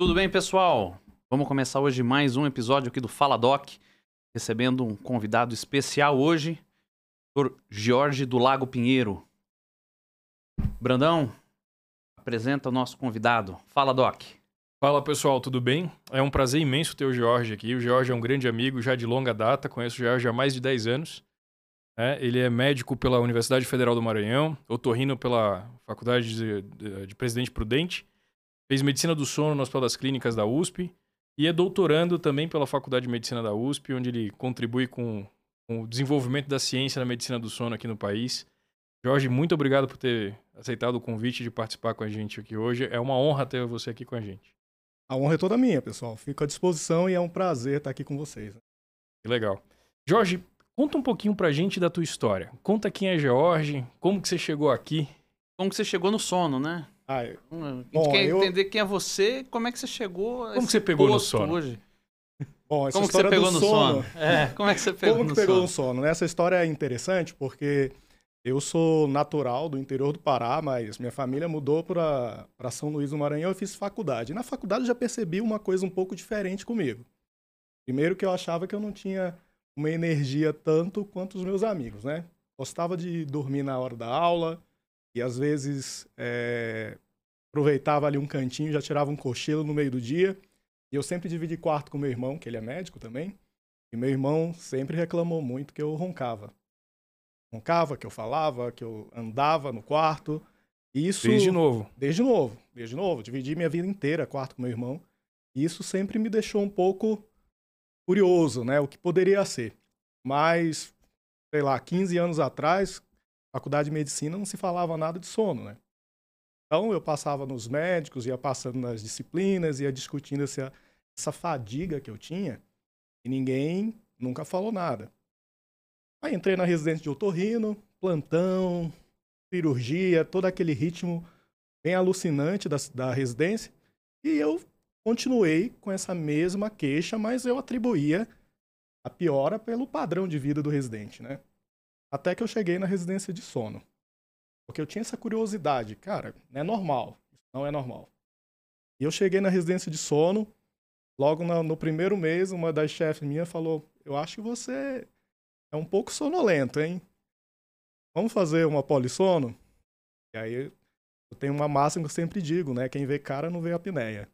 Tudo bem, pessoal? Vamos começar hoje mais um episódio aqui do Fala Doc, recebendo um convidado especial hoje, o Jorge do Lago Pinheiro. Brandão, apresenta o nosso convidado. Fala, Doc. Fala pessoal, tudo bem? É um prazer imenso ter o Jorge aqui. O Jorge é um grande amigo já de longa data, conheço o Jorge há mais de 10 anos. É, ele é médico pela Universidade Federal do Maranhão, otorrino pela Faculdade de, de, de Presidente Prudente, fez medicina do sono no Hospital das Clínicas da USP e é doutorando também pela Faculdade de Medicina da USP, onde ele contribui com, com o desenvolvimento da ciência na medicina do sono aqui no país. Jorge, muito obrigado por ter aceitado o convite de participar com a gente aqui hoje. É uma honra ter você aqui com a gente. A honra é toda minha, pessoal. Fico à disposição e é um prazer estar aqui com vocês. Que legal. Jorge, conta um pouquinho pra gente da tua história. Conta quem é Jorge, como que você chegou aqui. Como que você chegou no sono, né? Ah, eu- Hum, A gente Bom, quer eu- entender quem é você, como é que você chegou a Como que esse você pegou no sono? hoje. Bom, essa Como que você história pegou no sono? É, como é que você pegou Como no que pegou sono? no sono? Essa história é interessante porque eu sou natural do interior do Pará, mas minha família mudou para São Luís do Maranhão e fiz faculdade. E na faculdade eu já percebi uma coisa um pouco diferente comigo. Primeiro que eu achava que eu não tinha uma energia tanto quanto os meus amigos, né? Gostava de dormir na hora da aula e às vezes é, aproveitava ali um cantinho, já tirava um cochilo no meio do dia. E eu sempre dividi quarto com meu irmão, que ele é médico também. E meu irmão sempre reclamou muito que eu roncava. Roncava, que eu falava, que eu andava no quarto. E Isso Desde novo. Desde novo, desde novo. Dividi minha vida inteira, quarto com meu irmão. E isso sempre me deixou um pouco curioso, né? O que poderia ser. Mas, sei lá, 15 anos atrás, faculdade de medicina não se falava nada de sono, né? Então eu passava nos médicos, ia passando nas disciplinas, ia discutindo essa, essa fadiga que eu tinha e ninguém nunca falou nada. Aí entrei na residência de otorrino, plantão, cirurgia, todo aquele ritmo bem alucinante da, da residência. E eu continuei com essa mesma queixa, mas eu atribuía a piora pelo padrão de vida do residente, né? Até que eu cheguei na residência de sono. Porque eu tinha essa curiosidade, cara, não é normal, não é normal. E eu cheguei na residência de sono, logo na- no primeiro mês, uma das chefes minha falou: Eu acho que você é um pouco sonolento, hein? Vamos fazer uma polissono? E aí eu tenho uma máxima que eu sempre digo, né? Quem vê cara não vê apneia.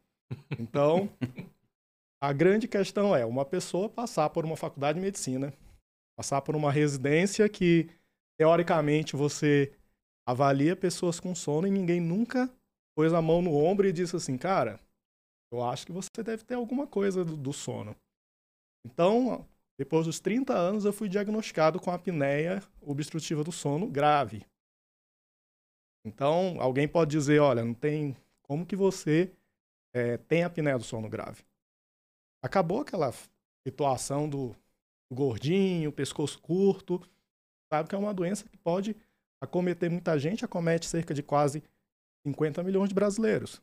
Então, a grande questão é uma pessoa passar por uma faculdade de medicina, passar por uma residência que, teoricamente, você avalia pessoas com sono e ninguém nunca pôs a mão no ombro e disse assim, cara, eu acho que você deve ter alguma coisa do, do sono. Então, depois dos 30 anos, eu fui diagnosticado com apneia obstrutiva do sono grave. Então, alguém pode dizer, olha, não tem como que você eh, tem apneia do sono grave. Acabou aquela situação do gordinho, pescoço curto, sabe que é uma doença que pode acometer muita gente, acomete cerca de quase 50 milhões de brasileiros,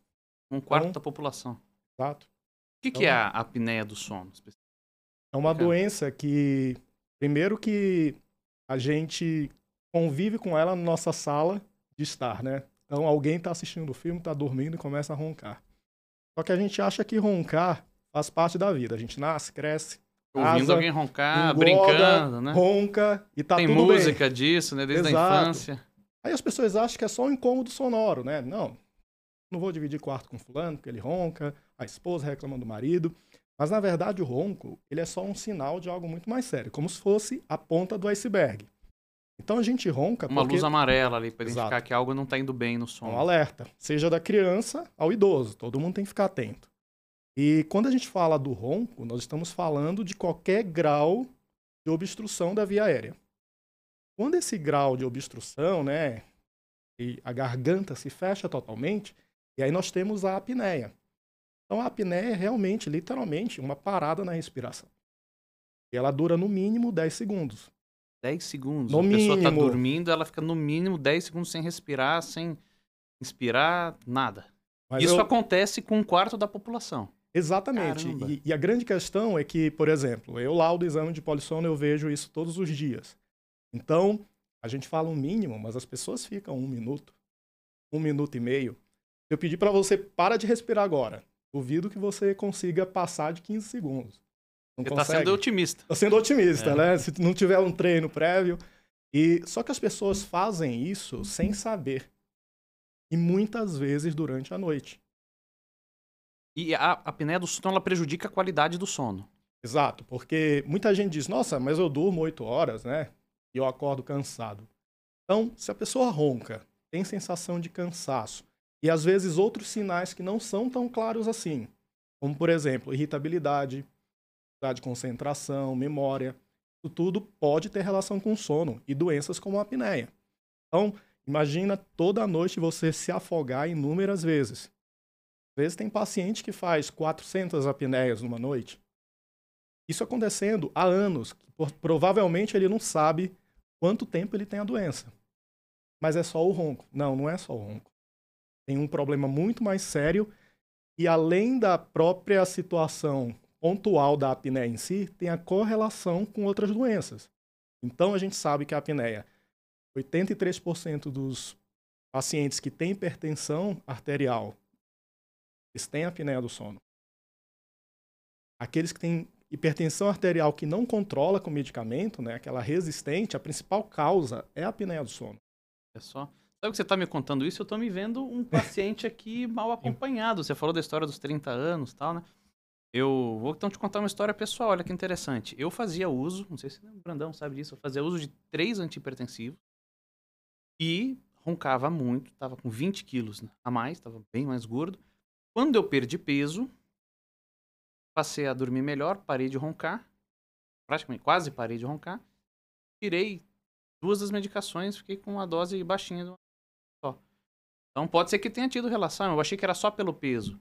Um quarto Então- da população. exato? O que, que é a apneia do sono? É uma Cara. doença que, primeiro que a gente convive com ela na nossa sala de estar, né? Então alguém está assistindo o filme, está dormindo e começa a roncar. Só que a gente acha que roncar faz parte da vida. A gente nasce, cresce, Ouvindo Asa, alguém roncar, engorda, brincando, né? ronca e tá Tem tudo bem. música disso, né? Desde a infância. Aí as pessoas acham que é só um incômodo sonoro, né? Não, não vou dividir quarto com fulano porque ele ronca, a esposa reclama do marido. Mas na verdade o ronco, ele é só um sinal de algo muito mais sério, como se fosse a ponta do iceberg. Então a gente ronca Uma porque luz amarela ali pra identificar Exato. que algo não tá indo bem no é um sono. alerta, seja da criança ao idoso, todo mundo tem que ficar atento. E quando a gente fala do ronco, nós estamos falando de qualquer grau de obstrução da via aérea. Quando esse grau de obstrução, né, e a garganta se fecha totalmente, e aí nós temos a apneia. Então a apneia é realmente, literalmente, uma parada na respiração. E ela dura no mínimo 10 segundos. 10 segundos. No a pessoa tá mínimo. dormindo, ela fica no mínimo 10 segundos sem respirar, sem inspirar, nada. Mas Isso eu- acontece com um quarto da população. Exatamente. E, e a grande questão é que, por exemplo, eu lá do exame de polissono eu vejo isso todos os dias. Então, a gente fala um mínimo, mas as pessoas ficam um minuto, um minuto e meio. Eu pedi para você para de respirar agora. duvido que você consiga passar de 15 segundos. Não você está sendo otimista. Está sendo otimista, é. né? Se não tiver um treino prévio. E só que as pessoas fazem isso sem saber. E muitas vezes durante a noite. E a apneia do sono ela prejudica a qualidade do sono. Exato, porque muita gente diz: "Nossa, mas eu durmo oito horas, né? E eu acordo cansado". Então, se a pessoa ronca, tem sensação de cansaço e às vezes outros sinais que não são tão claros assim, como por exemplo, irritabilidade, de concentração, memória, isso tudo pode ter relação com sono e doenças como a apneia. Então, imagina toda noite você se afogar inúmeras vezes. Às vezes tem paciente que faz 400 apneias numa noite. Isso acontecendo há anos. Provavelmente ele não sabe quanto tempo ele tem a doença. Mas é só o ronco. Não, não é só o ronco. Tem um problema muito mais sério e além da própria situação pontual da apneia em si, tem a correlação com outras doenças. Então a gente sabe que a apneia, 83% dos pacientes que têm hipertensão arterial, eles têm apneia do sono. Aqueles que têm hipertensão arterial que não controla com medicamento, né, aquela resistente, a principal causa é a apneia do sono. É só. Sabe que você está me contando isso? Eu estou me vendo um paciente aqui mal acompanhado. Você falou da história dos 30 anos tal, né? Eu vou então te contar uma história pessoal, olha que interessante. Eu fazia uso, não sei se o Brandão sabe disso, eu fazia uso de três antihipertensivos e roncava muito, tava com 20 quilos a mais, tava bem mais gordo. Quando eu perdi peso, passei a dormir melhor, parei de roncar, praticamente quase parei de roncar, tirei duas das medicações, fiquei com uma dose baixinha só. Então pode ser que tenha tido relação, eu achei que era só pelo peso.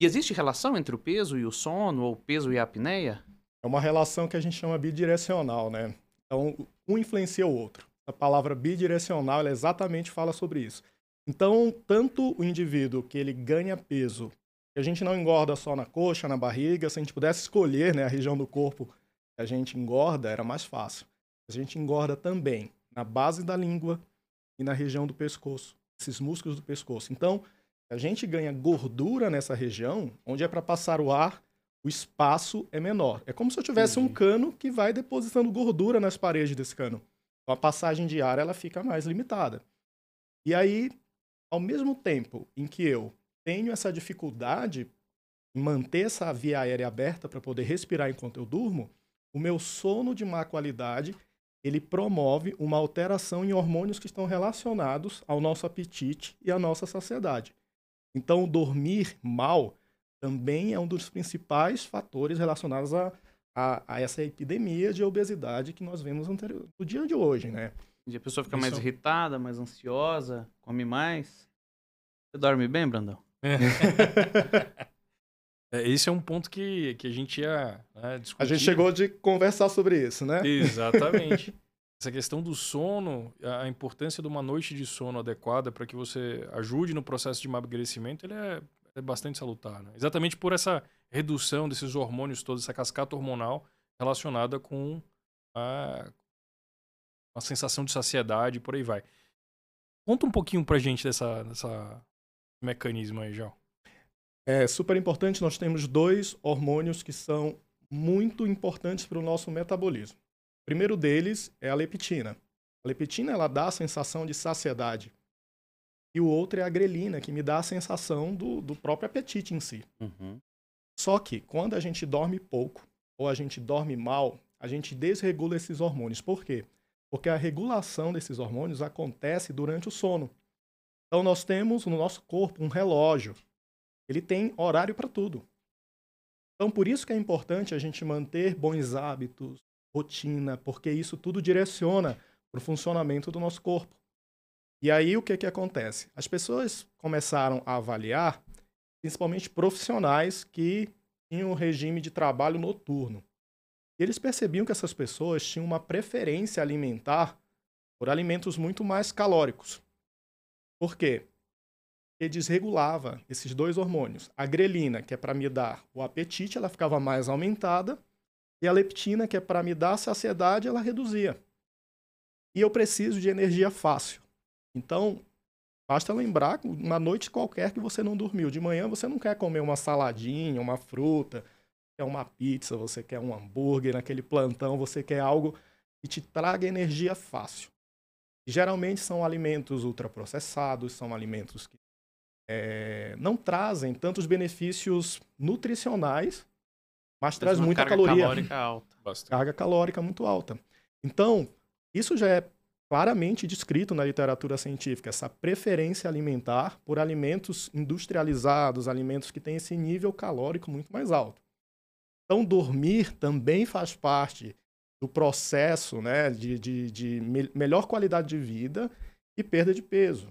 E existe relação entre o peso e o sono, ou o peso e a apneia? É uma relação que a gente chama bidirecional, né? Então, um influencia o outro. A palavra bidirecional, ela exatamente fala sobre isso. Então, tanto o indivíduo que ele ganha peso, que a gente não engorda só na coxa, na barriga, se a gente pudesse escolher né, a região do corpo que a gente engorda, era mais fácil. A gente engorda também na base da língua e na região do pescoço, esses músculos do pescoço. Então, a gente ganha gordura nessa região, onde é para passar o ar, o espaço é menor. É como se eu tivesse um cano que vai depositando gordura nas paredes desse cano. Então a passagem de ar ela fica mais limitada. E aí, ao mesmo tempo em que eu tenho essa dificuldade em manter essa via aérea aberta para poder respirar enquanto eu durmo, o meu sono de má qualidade ele promove uma alteração em hormônios que estão relacionados ao nosso apetite e à nossa saciedade. Então, dormir mal também é um dos principais fatores relacionados a, a, a essa epidemia de obesidade que nós vemos no dia de hoje, né? E a pessoa fica Isso... mais irritada, mais ansiosa, come mais. Você dorme bem, Brandão? É, esse é um ponto que, que a gente ia né, discutir. A gente chegou de conversar sobre isso, né? Exatamente. Essa questão do sono, a importância de uma noite de sono adequada para que você ajude no processo de emagrecimento, ele é, é bastante salutar. Né? Exatamente por essa redução desses hormônios todos, essa cascata hormonal relacionada com a, a sensação de saciedade e por aí vai. Conta um pouquinho pra gente dessa, dessa mecanismo aí, João. É super importante, nós temos dois hormônios que são muito importantes para o nosso metabolismo primeiro deles é a leptina. A leptina ela dá a sensação de saciedade. E o outro é a grelina, que me dá a sensação do, do próprio apetite em si. Uhum. Só que quando a gente dorme pouco ou a gente dorme mal, a gente desregula esses hormônios. Por quê? Porque a regulação desses hormônios acontece durante o sono. Então nós temos no nosso corpo um relógio. Ele tem horário para tudo. Então por isso que é importante a gente manter bons hábitos, rotina, porque isso tudo direciona para o funcionamento do nosso corpo. E aí o que, que acontece? As pessoas começaram a avaliar, principalmente profissionais que tinham um regime de trabalho noturno. E eles percebiam que essas pessoas tinham uma preferência alimentar por alimentos muito mais calóricos. Por quê? Porque desregulava esses dois hormônios. A grelina, que é para me dar o apetite, ela ficava mais aumentada, e a leptina, que é para me dar saciedade, ela reduzia. E eu preciso de energia fácil. Então, Basta lembrar uma noite qualquer que você não dormiu. De manhã você não quer comer uma saladinha, uma fruta, quer uma pizza, você quer um hambúrguer naquele plantão, você quer algo que te traga energia fácil. E, geralmente são alimentos ultraprocessados, são alimentos que é, não trazem tantos benefícios nutricionais, mas, mas traz muita carga caloria. Calórica alta. Bastante. Carga calórica muito alta. Então, isso já é claramente descrito na literatura científica, essa preferência alimentar por alimentos industrializados, alimentos que têm esse nível calórico muito mais alto. Então, dormir também faz parte do processo né, de, de, de me melhor qualidade de vida e perda de peso.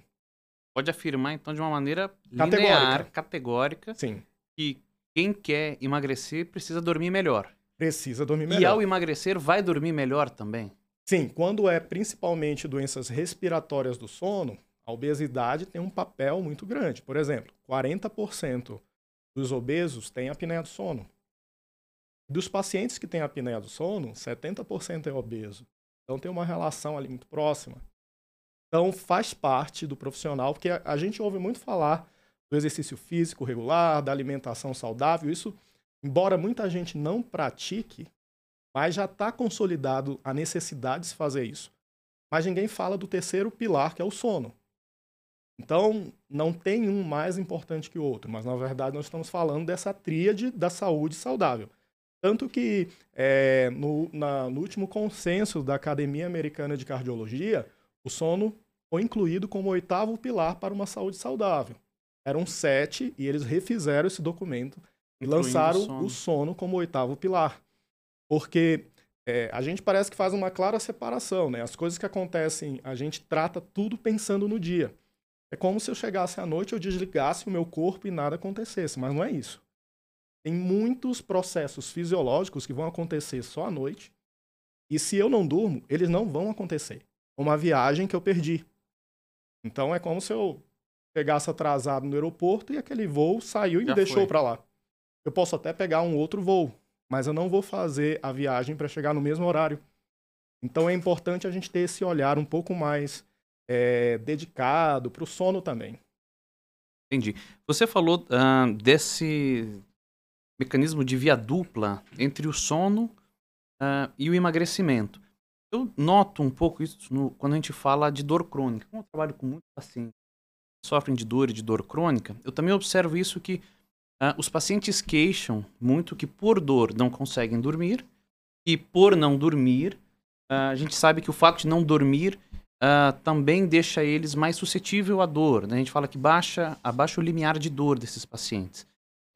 Pode afirmar, então, de uma maneira Categórica. linear, categórica, Sim, que quem quer emagrecer precisa dormir melhor. precisa dormir E melhor. ao emagrecer, vai dormir melhor também? Sim, quando é principalmente doenças respiratórias do sono, a obesidade tem um papel muito grande. Por exemplo, 40% dos obesos têm apneia do sono. Dos pacientes que têm apneia do sono, 70% é obeso. Então tem uma relação ali muito próxima. Então faz parte do profissional, porque a, a gente ouve muito falar do exercício físico regular, da alimentação saudável. Isso, embora muita gente não pratique, mas já está consolidado a necessidade de se fazer isso. Mas ninguém fala do terceiro pilar, que é o sono. Então, não tem um mais importante que o outro, mas na verdade nós estamos falando dessa tríade da saúde saudável. Tanto que é, no, na, no último consenso da Academia Americana de Cardiologia, o sono foi incluído como oitavo pilar para uma saúde saudável. Eram sete e eles refizeram esse documento e Incluindo lançaram o sono. o sono como oitavo pilar. Porque é, a gente parece que faz uma clara separação, né? As coisas que acontecem, a gente trata tudo pensando no dia. É como se eu chegasse à noite, eu desligasse o meu corpo e nada acontecesse, mas não é isso. Tem muitos processos fisiológicos que vão acontecer só à noite, e se eu não durmo, eles não vão acontecer. Uma viagem que eu perdi. Então é como se eu pegasse atrasado no aeroporto e aquele voo saiu e me Já deixou foi. para lá. Eu posso até pegar um outro voo, mas eu não vou fazer a viagem para chegar no mesmo horário. Então é importante a gente ter esse olhar um pouco mais é, dedicado para o sono também. Entendi. Você falou ah, desse mecanismo de via dupla entre o sono ah, e o emagrecimento. Eu noto um pouco isso no- quando a gente fala de dor crônica. Como eu trabalho com muitos pacientes que sofrem de dor e de dor crônica, eu também observo isso que ah, os pacientes queixam muito que por dor não conseguem dormir e por não dormir, ah, a gente sabe que o fato de não dormir ah, também deixa eles mais suscetível à dor. Né? A gente fala que baixa, abaixa o limiar de dor desses pacientes.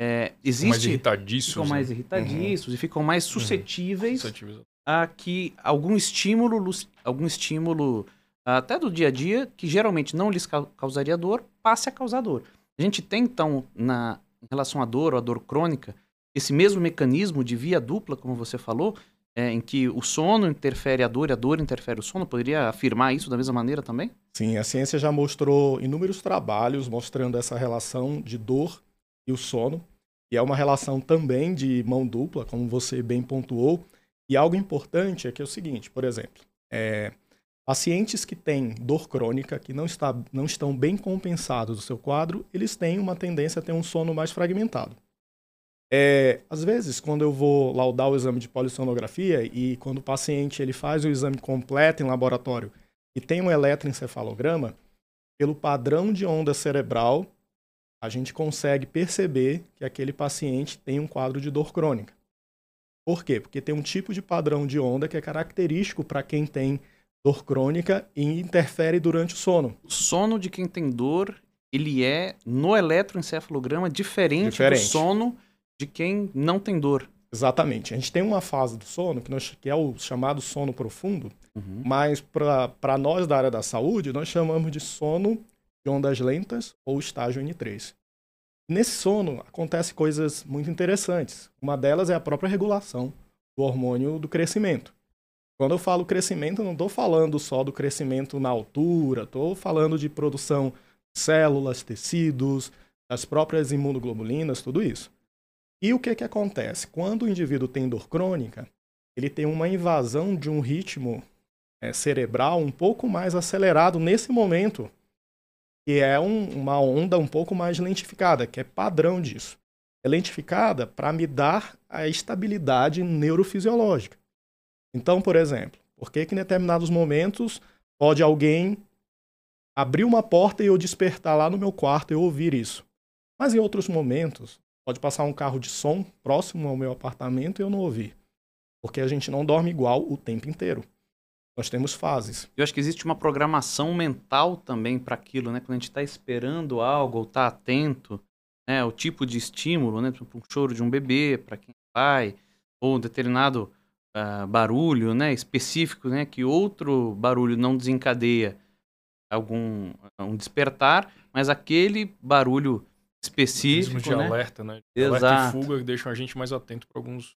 É, Mais existe irritadiços. ficam mais né? irritadiços e ficam mais suscetíveis Suscetíveis. a que algum estímulo, algum estímulo até do dia a dia, que geralmente não lhes cau- causaria dor, passe a causar dor. A gente tem, então, na, em relação à dor ou à dor crônica, esse mesmo mecanismo de via dupla, como você falou, é, em que o sono interfere a dor e a dor interfere o sono, poderia afirmar isso da mesma maneira também? Sim, a ciência já mostrou inúmeros trabalhos mostrando essa relação de dor e o sono. E é uma relação também de mão dupla, como você bem pontuou. E algo importante é que é o seguinte, por exemplo, é, pacientes que têm dor crônica, que não, está, não estão bem compensados do seu quadro, eles têm uma tendência a ter um sono mais fragmentado. É, às vezes, quando eu vou laudar o exame de polissonografia e quando o paciente ele faz o exame completo em laboratório e tem um eletroencefalograma, pelo padrão de onda cerebral, a gente consegue perceber que aquele paciente tem um quadro de dor crônica. Por quê? Porque tem um tipo de padrão de onda que é característico para quem tem dor crônica e interfere durante o sono. O sono de quem tem dor, ele é, no eletroencefalograma, diferente, Diferente. do sono de quem não tem dor. Exatamente. A gente tem uma fase do sono que, nós, que é o chamado sono profundo, Uhum. mas para nós da área da saúde, nós chamamos de sono de ondas lentas ou estágio N3. Nesse sono acontecem coisas muito interessantes. Uma delas é a própria regulação do hormônio do crescimento. Quando eu falo crescimento, não estou falando só do crescimento na altura, estou falando de produção de células, tecidos, das próprias imunoglobulinas, tudo isso. E o que, que acontece? Quando o indivíduo tem dor crônica, ele tem uma invasão de um ritmo é, cerebral um pouco mais acelerado nesse momento que é um, uma onda um pouco mais lentificada, que é padrão disso. É lentificada para me dar a estabilidade neurofisiológica. Então, por exemplo, por que, que em determinados momentos pode alguém abrir uma porta e eu despertar lá no meu quarto e ouvir isso? Mas em outros momentos, pode passar um carro de som próximo ao meu apartamento e eu não ouvir. Porque a gente não dorme igual o tempo inteiro. Nós temos fases. Eu acho que existe uma programação mental também para aquilo, né? Quando a gente está esperando algo ou está atento, né? O tipo de estímulo, né? Um choro de um bebê para quem vai, ou um determinado uh, barulho, né? Específico, né? Que outro barulho não desencadeia algum um despertar, mas aquele barulho específico, de né? alerta, né? Exato. Alerta e fuga que deixam a gente mais atento para alguns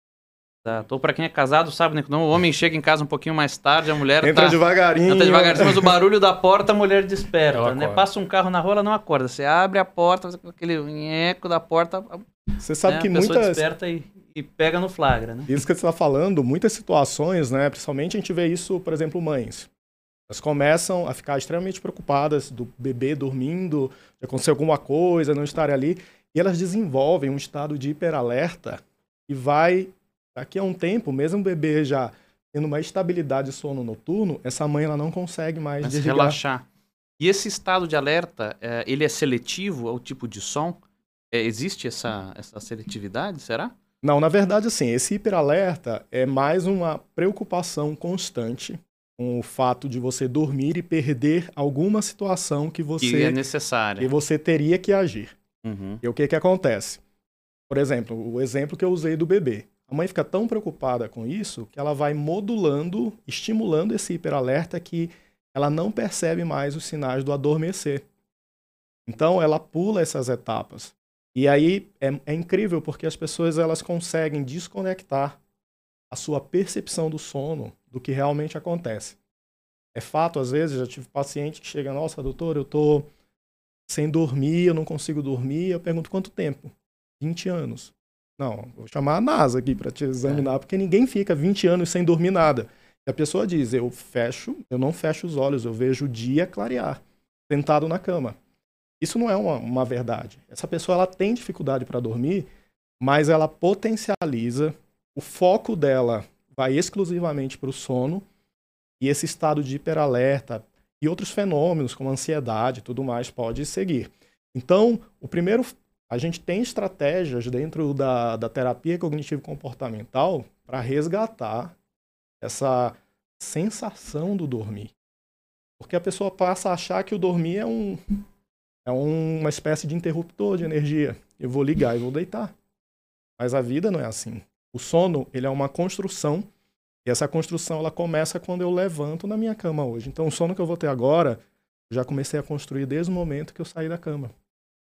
Exato. Ou pra quem é casado, sabe, né? Quando o homem chega em casa um pouquinho mais tarde, a mulher Entra tá... devagarinho. Entra devagarinho, mas o barulho da porta a mulher desperta, Ela né? acorda. Passa um carro na rua, ela não acorda. Você abre a porta, aquele eco da porta, Você sabe né? que a pessoa muitas. desperta e, e pega no flagra, né? Isso que você está falando, muitas situações, né? Principalmente a gente vê isso, por exemplo, mães. Elas começam a ficar extremamente preocupadas do bebê dormindo, de acontecer alguma coisa, não estar ali, e elas desenvolvem um estado de hiperalerta e vai, daqui a um tempo, mesmo o bebê já tendo uma estabilidade de sono noturno, essa mãe ela não consegue mais Mas desligar. relaxar. E esse estado de alerta, é, ele é seletivo ao tipo de som? É, existe essa, essa seletividade, será? Não, na verdade, assim, esse hiperalerta é mais uma preocupação constante com o fato de você dormir e perder alguma situação que Que você é necessária. que você teria que agir. Uhum. E o que que acontece? Por exemplo, o exemplo que eu usei do bebê. A mãe fica tão preocupada com isso que ela vai modulando, estimulando esse hiperalerta que ela não percebe mais os sinais do adormecer. Então ela pula essas etapas. E aí é, é incrível porque as pessoas elas conseguem desconectar a sua percepção do sono do que realmente acontece. É fato, às vezes, já tive paciente que chega, nossa, doutor, eu tô sem dormir, eu não consigo dormir. Eu pergunto quanto tempo? 20 anos. Não, vou chamar a NASA aqui para te examinar, porque ninguém fica 20 anos sem dormir nada. E a pessoa diz: eu fecho, eu não fecho os olhos, eu vejo o dia clarear, sentado na cama. Isso não é uma, uma verdade. Essa pessoa ela tem dificuldade para dormir, mas ela potencializa, o foco dela vai exclusivamente para o sono, e esse estado de hiperalerta e outros fenômenos, como ansiedade e tudo mais, pode seguir. Então, o primeiro, a gente tem estratégias dentro da, da terapia cognitivo-comportamental para resgatar essa sensação do dormir. Porque a pessoa passa a achar que o dormir é, um, é um- uma espécie de interruptor de energia. Eu vou ligar e vou deitar. Mas a vida não é assim. O sono, ele é uma construção e essa construção ela começa quando eu levanto na minha cama hoje. Então, o sono que eu vou ter agora, eu já comecei a construir desde o momento que eu saí da cama.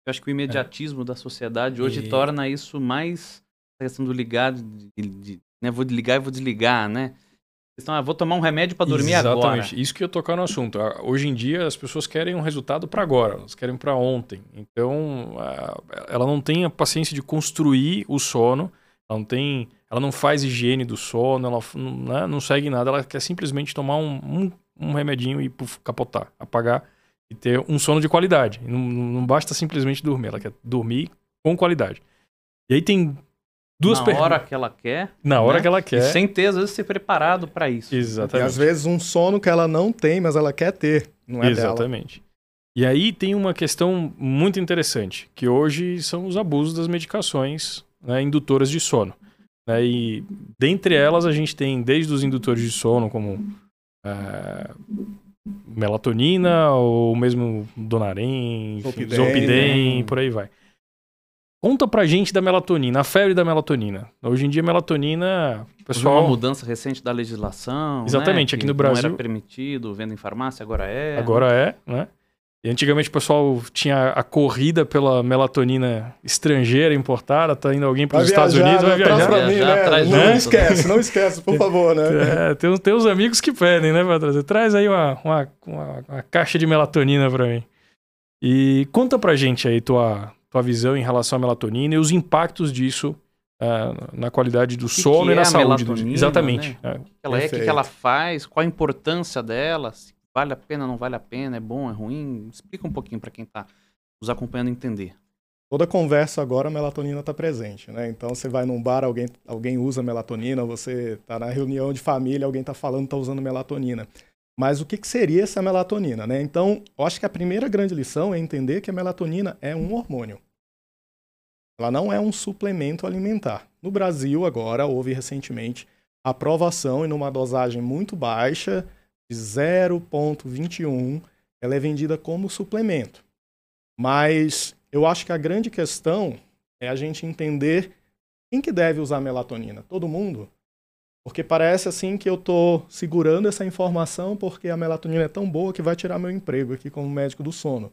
Eu acho que o imediatismo da sociedade hoje E- torna isso mais a questão do ligado, de, de- né? Vou ligar e vou desligar, né? Então, ah, vou tomar um remédio para dormir agora. Exatamente. Isso que eu tocar no assunto. Ah, Hoje em dia as pessoas querem um resultado para agora, elas querem para ontem. Então, ah, ela não tem a paciência de construir o sono, ela não tem, ela não faz higiene do sono, ela não, né, não segue nada, ela quer simplesmente tomar um, um, um remedinho e puf, capotar, apagar e ter um sono de qualidade. Não, não basta simplesmente dormir, ela quer dormir com qualidade. E aí tem duas na hora que ela quer, Na hora né? que ela e quer. sem ter, às vezes, ser preparado para isso. E Exatamente. às vezes um sono que ela não tem, mas ela quer ter, não é dela. Exatamente. E aí tem uma questão muito interessante, que hoje são os abusos das medicações né, indutoras de sono. né? e dentre elas a gente tem desde os indutores de sono, como eh, melatonina, ou mesmo Donarém, Zolpidem, Zolpidem, né? por aí vai. Conta pra gente da melatonina, a febre da melatonina. Hoje em dia, melatonina, pessoal... uma mudança recente da legislação. Exatamente, né? aqui que no Não Brasil- era permitido, venda em farmácia, agora é. Agora é, né? E antigamente o pessoal tinha a corrida pela melatonina estrangeira importada, tá indo alguém para os Estados Unidos, vai né? Viajar. pra mim, Viajar, né? traz Não junto, esquece, não esquece, por favor, né? É, tem, uns- tem uns amigos que pedem, né, pra trazer. Traz aí uma, uma, uma- uma caixa de melatonina pra mim. E conta pra gente aí tua, tua visão em relação à melatonina e os impactos disso ah, na qualidade do que sono é e na a saúde. Exatamente. é. O que ela é, o que, que Perfeito. ela faz, qual a importância dela, se Vale a pena, não vale a pena? É bom, é ruim? Explica um pouquinho para quem está nos acompanhando entender. Toda conversa agora a melatonina está presente, né? Então você vai num bar, alguém, alguém usa melatonina, você está na reunião de família, alguém está falando, está usando melatonina. Mas o que, que seria essa melatonina, né? Então, eu acho que a primeira grande lição é entender que a melatonina é um hormônio. Ela não é um suplemento alimentar. No Brasil, agora, houve recentemente aprovação e numa dosagem muito baixa, de 0,21, ela é vendida como suplemento. Mas eu acho que a grande questão é a gente entender quem que deve usar melatonina. Todo mundo? Porque parece assim que eu estou segurando essa informação porque a melatonina é tão boa que vai tirar meu emprego aqui como médico do sono.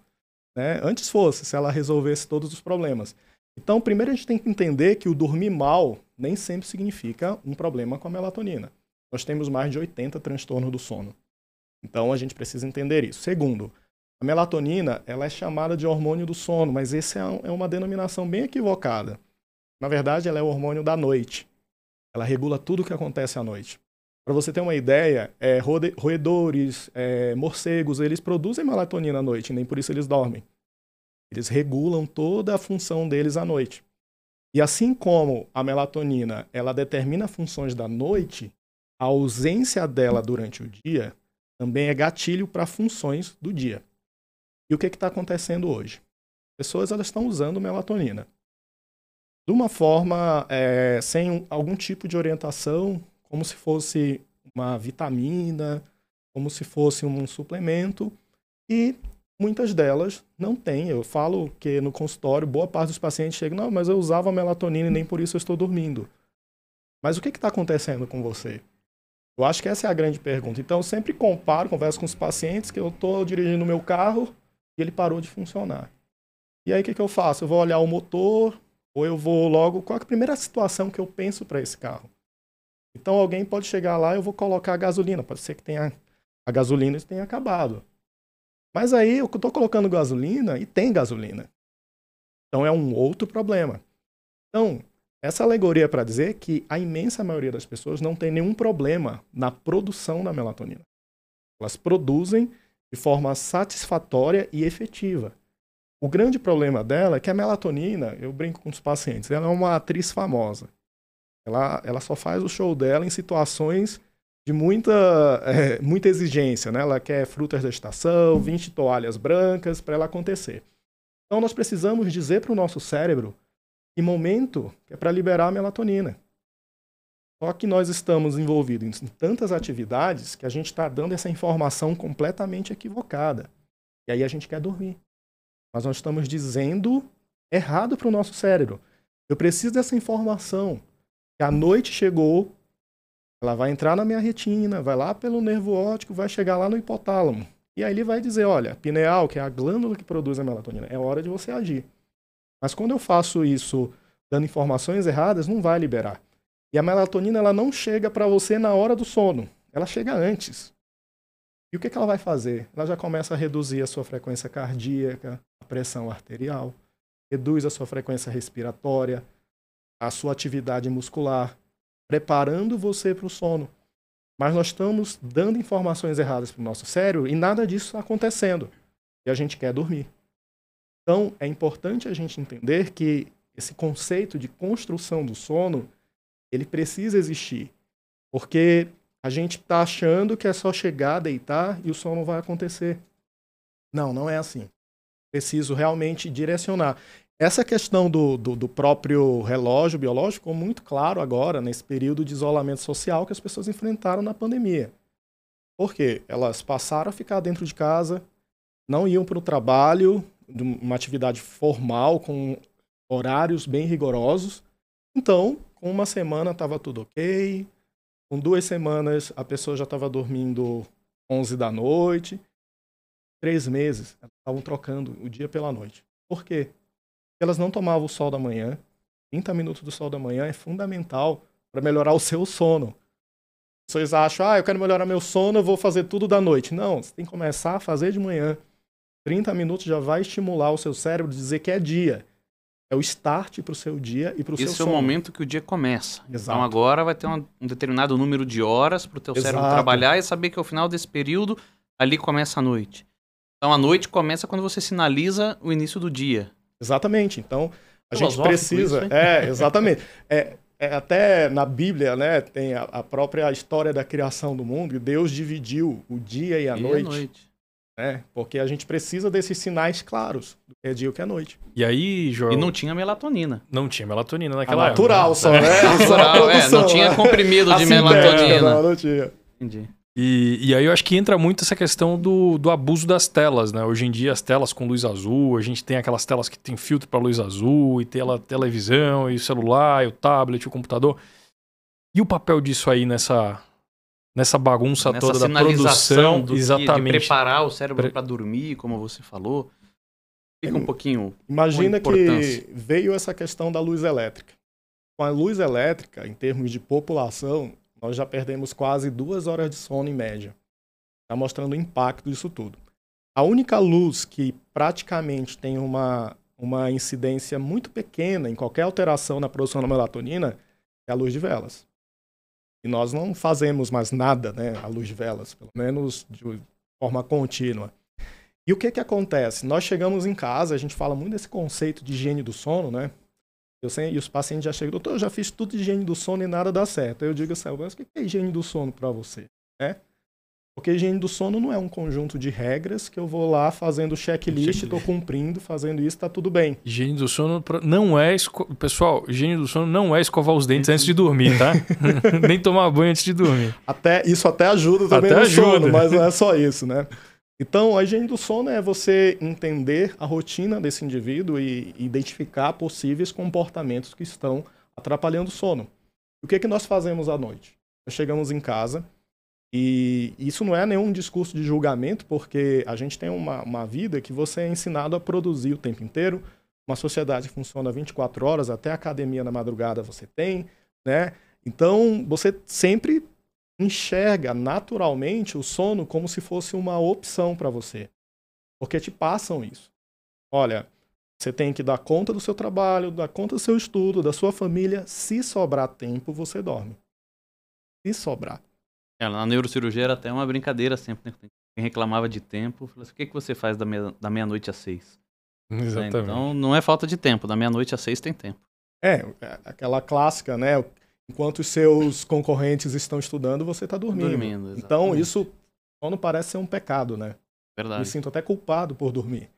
Né? Antes fosse, se ela resolvesse todos os problemas. Então, primeiro a gente tem que entender que o dormir mal nem sempre significa um problema com a melatonina. Nós temos mais de 80 transtornos do sono. Então, a gente precisa entender isso. Segundo, a melatonina ela é chamada de hormônio do sono, mas essa é, é uma denominação bem equivocada. Na verdade, ela é o hormônio da noite. Ela regula tudo o que acontece à noite. Para você ter uma ideia, é, roedores, é, morcegos, eles produzem melatonina à noite, nem por isso eles dormem. Eles regulam toda a função deles à noite. E assim como a melatonina ela determina funções da noite, a ausência dela durante o dia também é gatilho para funções do dia. E o que está acontecendo hoje? As pessoas elas estão usando melatonina de uma forma é, sem algum tipo de orientação, como se fosse uma vitamina, como se fosse um suplemento, e muitas delas não têm. Eu falo que no consultório, boa parte dos pacientes chegam, não, mas eu usava melatonina e nem por isso eu estou dormindo. Mas o que está acontecendo com você? Eu acho que essa é a grande pergunta. Então, eu sempre comparo, converso com os pacientes que eu estou dirigindo o meu carro e ele parou de funcionar. E aí, o que, que eu faço? Eu vou olhar o motor, ou eu vou logo. Qual é a primeira situação que eu penso para esse carro? Então alguém pode chegar lá e eu vou colocar a gasolina. Pode ser que tenha a gasolina tenha acabado. Mas aí eu estou colocando gasolina e tem gasolina. Então é um outro problema. Então, essa alegoria é para dizer que a imensa maioria das pessoas não tem nenhum problema na produção da melatonina. Elas produzem de forma satisfatória e efetiva. O grande problema dela é que a melatonina, eu brinco com os pacientes, ela é uma atriz famosa. Ela, ela só faz o show dela em situações de muita, é, muita exigência, né? Ela quer frutas da estação, 20 toalhas brancas para ela acontecer. Então nós precisamos dizer para o nosso cérebro que momento é para liberar a melatonina. Só que nós estamos envolvidos em tantas atividades que a gente está dando essa informação completamente equivocada. E aí a gente quer dormir. Mas nós estamos dizendo errado para o nosso cérebro. Eu preciso dessa informação. Que a noite chegou, ela vai entrar na minha retina, vai lá pelo nervo óptico, vai chegar lá no hipotálamo. E aí ele vai dizer, olha, pineal, que é a glândula que produz a melatonina, é hora de você agir. Mas quando eu faço isso dando informações erradas, não vai liberar. E a melatonina ela não chega para você na hora do sono, ela chega antes. E o que, que ela vai fazer? Ela já começa a reduzir a sua frequência cardíaca, a pressão arterial, reduz a sua frequência respiratória, a sua atividade muscular, preparando você para o sono. Mas nós estamos dando informações erradas para o nosso cérebro e nada disso está acontecendo. E a gente quer dormir. Então, é importante a gente entender que esse conceito de construção do sono, ele precisa existir. Porque a gente está achando que é só chegar, deitar e o sono vai acontecer. Não, não é assim. Preciso realmente direcionar. Essa questão do, do, do, próprio relógio biológico ficou muito claro agora, nesse período de isolamento social que as pessoas enfrentaram na pandemia. Por quê? Elas passaram a ficar dentro de casa, não iam para o trabalho, uma atividade formal, com horários bem rigorosos. Então, com uma semana estava tudo ok, com duas semanas, a pessoa já estava dormindo 11 da noite. Três meses, elas estavam trocando o dia pela noite. Por quê? Porque elas não tomavam o sol da manhã. 30 minutos do sol da manhã é fundamental para melhorar o seu sono. Vocês acham, ah, eu quero melhorar meu sono, eu vou fazer tudo da noite. Não, você tem que começar a fazer de manhã. 30 minutos já vai estimular o seu cérebro a dizer que é dia. É o start para o seu dia e para o seu Esse é o momento que o dia começa. Então, Exato. Então agora vai ter um, um determinado número de horas para o teu Exato. cérebro trabalhar e saber que ao final desse período ali começa a noite. Então a noite começa quando você sinaliza o início do dia. Exatamente. Então a gente precisa. isso, é, exatamente. É, é, até na Bíblia, né, tem a, a própria história da criação do mundo, e Deus dividiu o dia e a Dia e noite, né? Porque a gente precisa desses sinais claros do que é dia e o que é noite. E aí, Joel, E não... não tinha melatonina. tinha melatonina A naquela natural época. só, né? Só a Natural, é, não tinha né? comprimido A de sintética, melatonina. Não, não tinha. Entendi. E, e aí eu acho que entra muito essa questão do, do abuso das telas, né? Hoje em dia as telas com luz azul, a gente tem aquelas telas que tem filtro para luz azul, e tela, televisão, e o celular, e o tablet, o computador. E o papel disso aí nessa, nessa bagunça Nessa toda da produção? do que- de exatamente. preparar o cérebro Pre- para dormir, como você falou. Fica um pouquinho. Imagina que veio essa questão da luz elétrica. Com a luz elétrica, em termos de população, nós já perdemos quase duas horas de sono em média. Está mostrando o impacto disso tudo. A única luz que praticamente tem uma, uma incidência muito pequena em qualquer alteração na produção da melatonina é a luz de velas. E nós não fazemos mais nada né, à luz de velas, pelo menos de forma contínua. E o que que acontece? Nós chegamos em casa, a gente fala muito desse conceito de higiene do sono, né? Eu sei, e os pacientes já chegam, doutor, eu já fiz tudo de higiene do sono e nada dá certo. Aí eu digo assim, mas o que é higiene do sono para você? Né? Porque higiene do sono não é um conjunto de regras que eu vou lá fazendo checklist, estou cumprindo, fazendo isso, tá tudo bem. Higiene do sono não é. esco- Pessoal, higiene do sono não é escovar os dentes antes de dormir, tá? Nem tomar banho antes de dormir. Até, isso até ajuda também Até no ajuda. sono, mas não é só isso, né? Então, a higiene do sono é você entender a rotina desse indivíduo e identificar possíveis comportamentos que estão atrapalhando o sono. O que é que nós fazemos à noite? Nós chegamos em casa e isso não é nenhum discurso de julgamento, porque a gente tem uma, uma vida que você é ensinado a produzir o tempo inteiro, uma sociedade funciona 24 horas, até academia na madrugada você tem, né? Então, você sempre enxerga naturalmente o sono como se fosse uma opção para você. Porque te passam isso. Olha, você tem que dar conta do seu trabalho, dar conta do seu estudo, da sua família. Se sobrar tempo, você dorme. Se sobrar. É, na neurocirurgia era até uma brincadeira sempre, né? Quem reclamava de tempo, falou assim, o que, que você faz da meia- da meia-noite às seis? Né? Exatamente. Então não é falta de tempo, da meia-noite às seis tem tempo. É, é aquela clássica, né? Enquanto os seus concorrentes estão estudando, você está dormindo. Dormindo, Então, isso não parece ser um pecado, né? Me Verdade. sinto até culpado por dormir.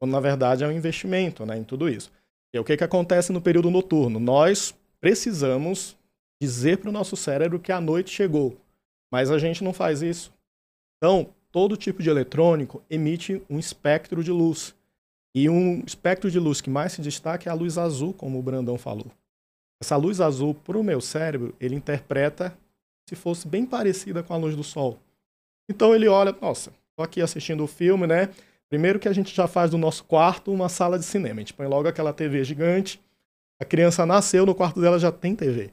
Quando na verdade é um investimento né, em tudo isso. E o que, que acontece no período noturno? Nós precisamos dizer para o nosso cérebro que a noite chegou, mas a gente não faz isso. Então, todo tipo de eletrônico emite um espectro de luz. E um espectro de luz que mais se destaca é a luz azul, como o Brandão falou. Essa luz azul, para o meu cérebro, ele interpreta se fosse bem parecida com a luz do sol. Então ele olha, nossa, tô aqui assistindo o filme, né? Primeiro que a gente já faz do nosso quarto uma sala de cinema. A gente põe logo aquela TV gigante. A criança nasceu, no quarto dela já tem TV.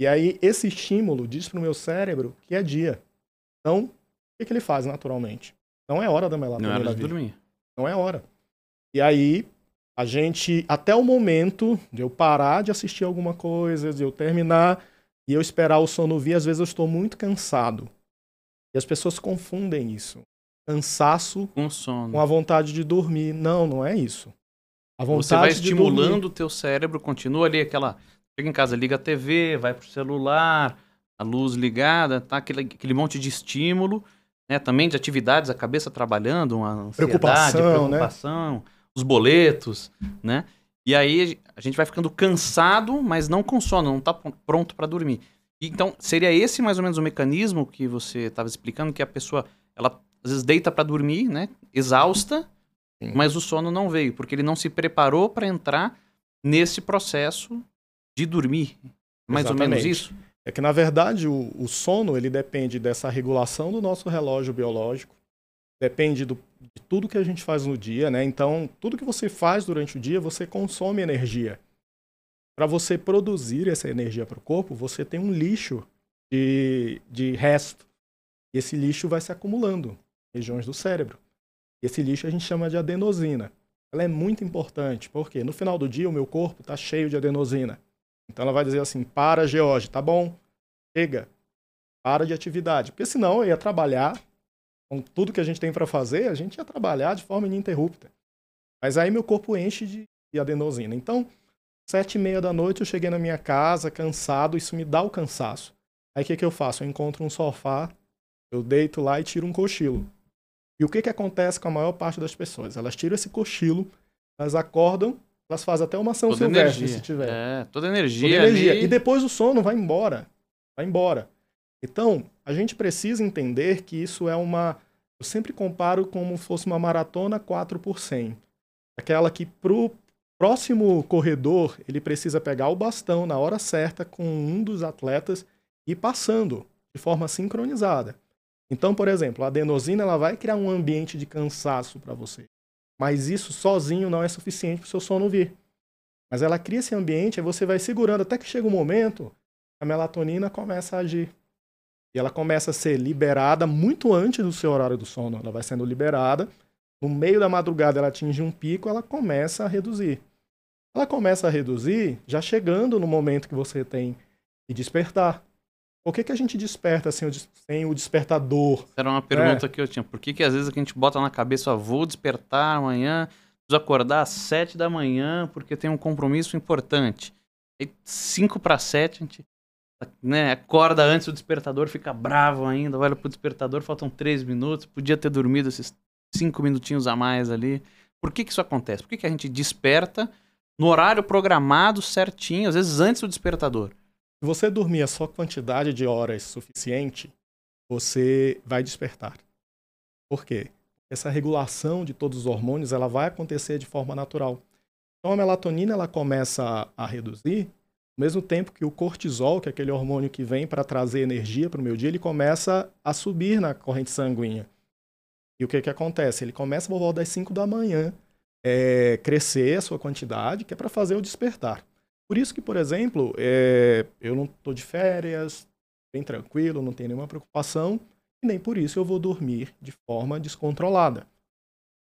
E aí esse estímulo diz pro meu cérebro que é dia. Então, o que, que ele faz naturalmente? Não é hora da Não melatonina era de dormir. Não é hora. E aí, a gente, até o momento de eu parar de assistir alguma coisa, de eu terminar e eu esperar o sono vir, às vezes eu estou muito cansado. E as pessoas confundem isso. Cansaço Com sono. com a vontade de dormir. Não, não é isso. A vontade Você vai estimulando dormir- o teu cérebro, continua ali aquela. Chega em casa, liga a TV, vai pro celular, a luz ligada, tá? Aquele, aquele monte de estímulo, né? Também de atividades, a cabeça trabalhando, uma ansiedade, Preocupação, né? preocupação, os boletos, né? E aí a gente vai ficando cansado, mas não com sono, não tá pr- pronto para dormir. Então, seria esse mais ou menos o mecanismo que você estava explicando, que a pessoa, ela às vezes deita para dormir, né? Exausta, Sim. mas o sono não veio, porque ele não se preparou para entrar nesse processo de dormir. Mais ou menos Exatamente. isso? É que, na verdade, o, o sono ele depende dessa regulação do nosso relógio biológico, depende do, de tudo que a gente faz no dia, né? Então, tudo que você faz durante o dia, você consome energia. Para você produzir essa energia para o corpo, você tem um lixo de, de resto. E esse lixo vai se acumulando em regiões do cérebro. Esse lixo a gente chama de adenosina. Ela é muito importante, porque no final do dia o meu corpo está cheio de adenosina. Então ela vai dizer assim: para, George, tá bom, chega, para de atividade. Porque senão eu ia trabalhar, com tudo que a gente tem para fazer, a gente ia trabalhar de forma ininterrupta. Mas aí meu corpo enche de, de adenosina. Então, sete e meia da noite eu cheguei na minha casa, cansado, isso me dá o cansaço. Aí o que, que eu faço? Eu encontro um sofá, eu deito lá e tiro um cochilo. E o que, que acontece com a maior parte das pessoas? Elas tiram esse cochilo, elas acordam, elas fazem até uma ação Toda silvestre, energia. se tiver. É, toda energia. Toda energia. ali. E depois o sono vai embora. Vai embora. Então, a gente precisa entender que isso é uma. Eu sempre comparo como fosse uma maratona 4 por 100. Aquela que pro próximo corredor ele precisa pegar o bastão na hora certa com um dos atletas e ir passando de forma sincronizada. Então, por exemplo, a adenosina ela vai criar um ambiente de cansaço para você. Mas isso sozinho não é suficiente para o seu sono vir. Mas ela cria esse ambiente, aí você vai segurando até que chega um momento, a melatonina começa a agir. E ela começa a ser liberada muito antes do seu horário do sono. Ela vai sendo liberada. No meio da madrugada ela atinge um pico, ela começa a reduzir. Ela começa a reduzir já chegando no momento que você tem que despertar. Por que, que a gente desperta sem o, sem o despertador? Era uma pergunta que eu tinha. Por que, que às vezes a gente bota na cabeça, ó, vou despertar amanhã, preciso acordar às sete da manhã porque tem um compromisso importante. Aí, cinco para sete, a gente né, acorda antes do despertador, fica bravo ainda, olha pro despertador, faltam três minutos, podia ter dormido esses cinco minutinhos a mais ali. Por que, que isso acontece? Por que, que a gente desperta no horário programado certinho, às vezes antes do despertador? Se você dormir a sua quantidade de horas suficiente, você vai despertar. Por quê? Essa regulação de todos os hormônios ela vai acontecer de forma natural. Então a melatonina ela começa a, a reduzir, ao mesmo tempo que o cortisol, que é aquele hormônio que vem para trazer energia para o meu dia, ele começa a subir na corrente sanguínea. E o que, que acontece? Ele começa por volta das 5 da manhã, é, crescer a sua quantidade, que é para fazer o despertar. Por isso que, por exemplo, é, eu não estou de férias, bem tranquilo, não tenho nenhuma preocupação, e nem por isso eu vou dormir de forma descontrolada.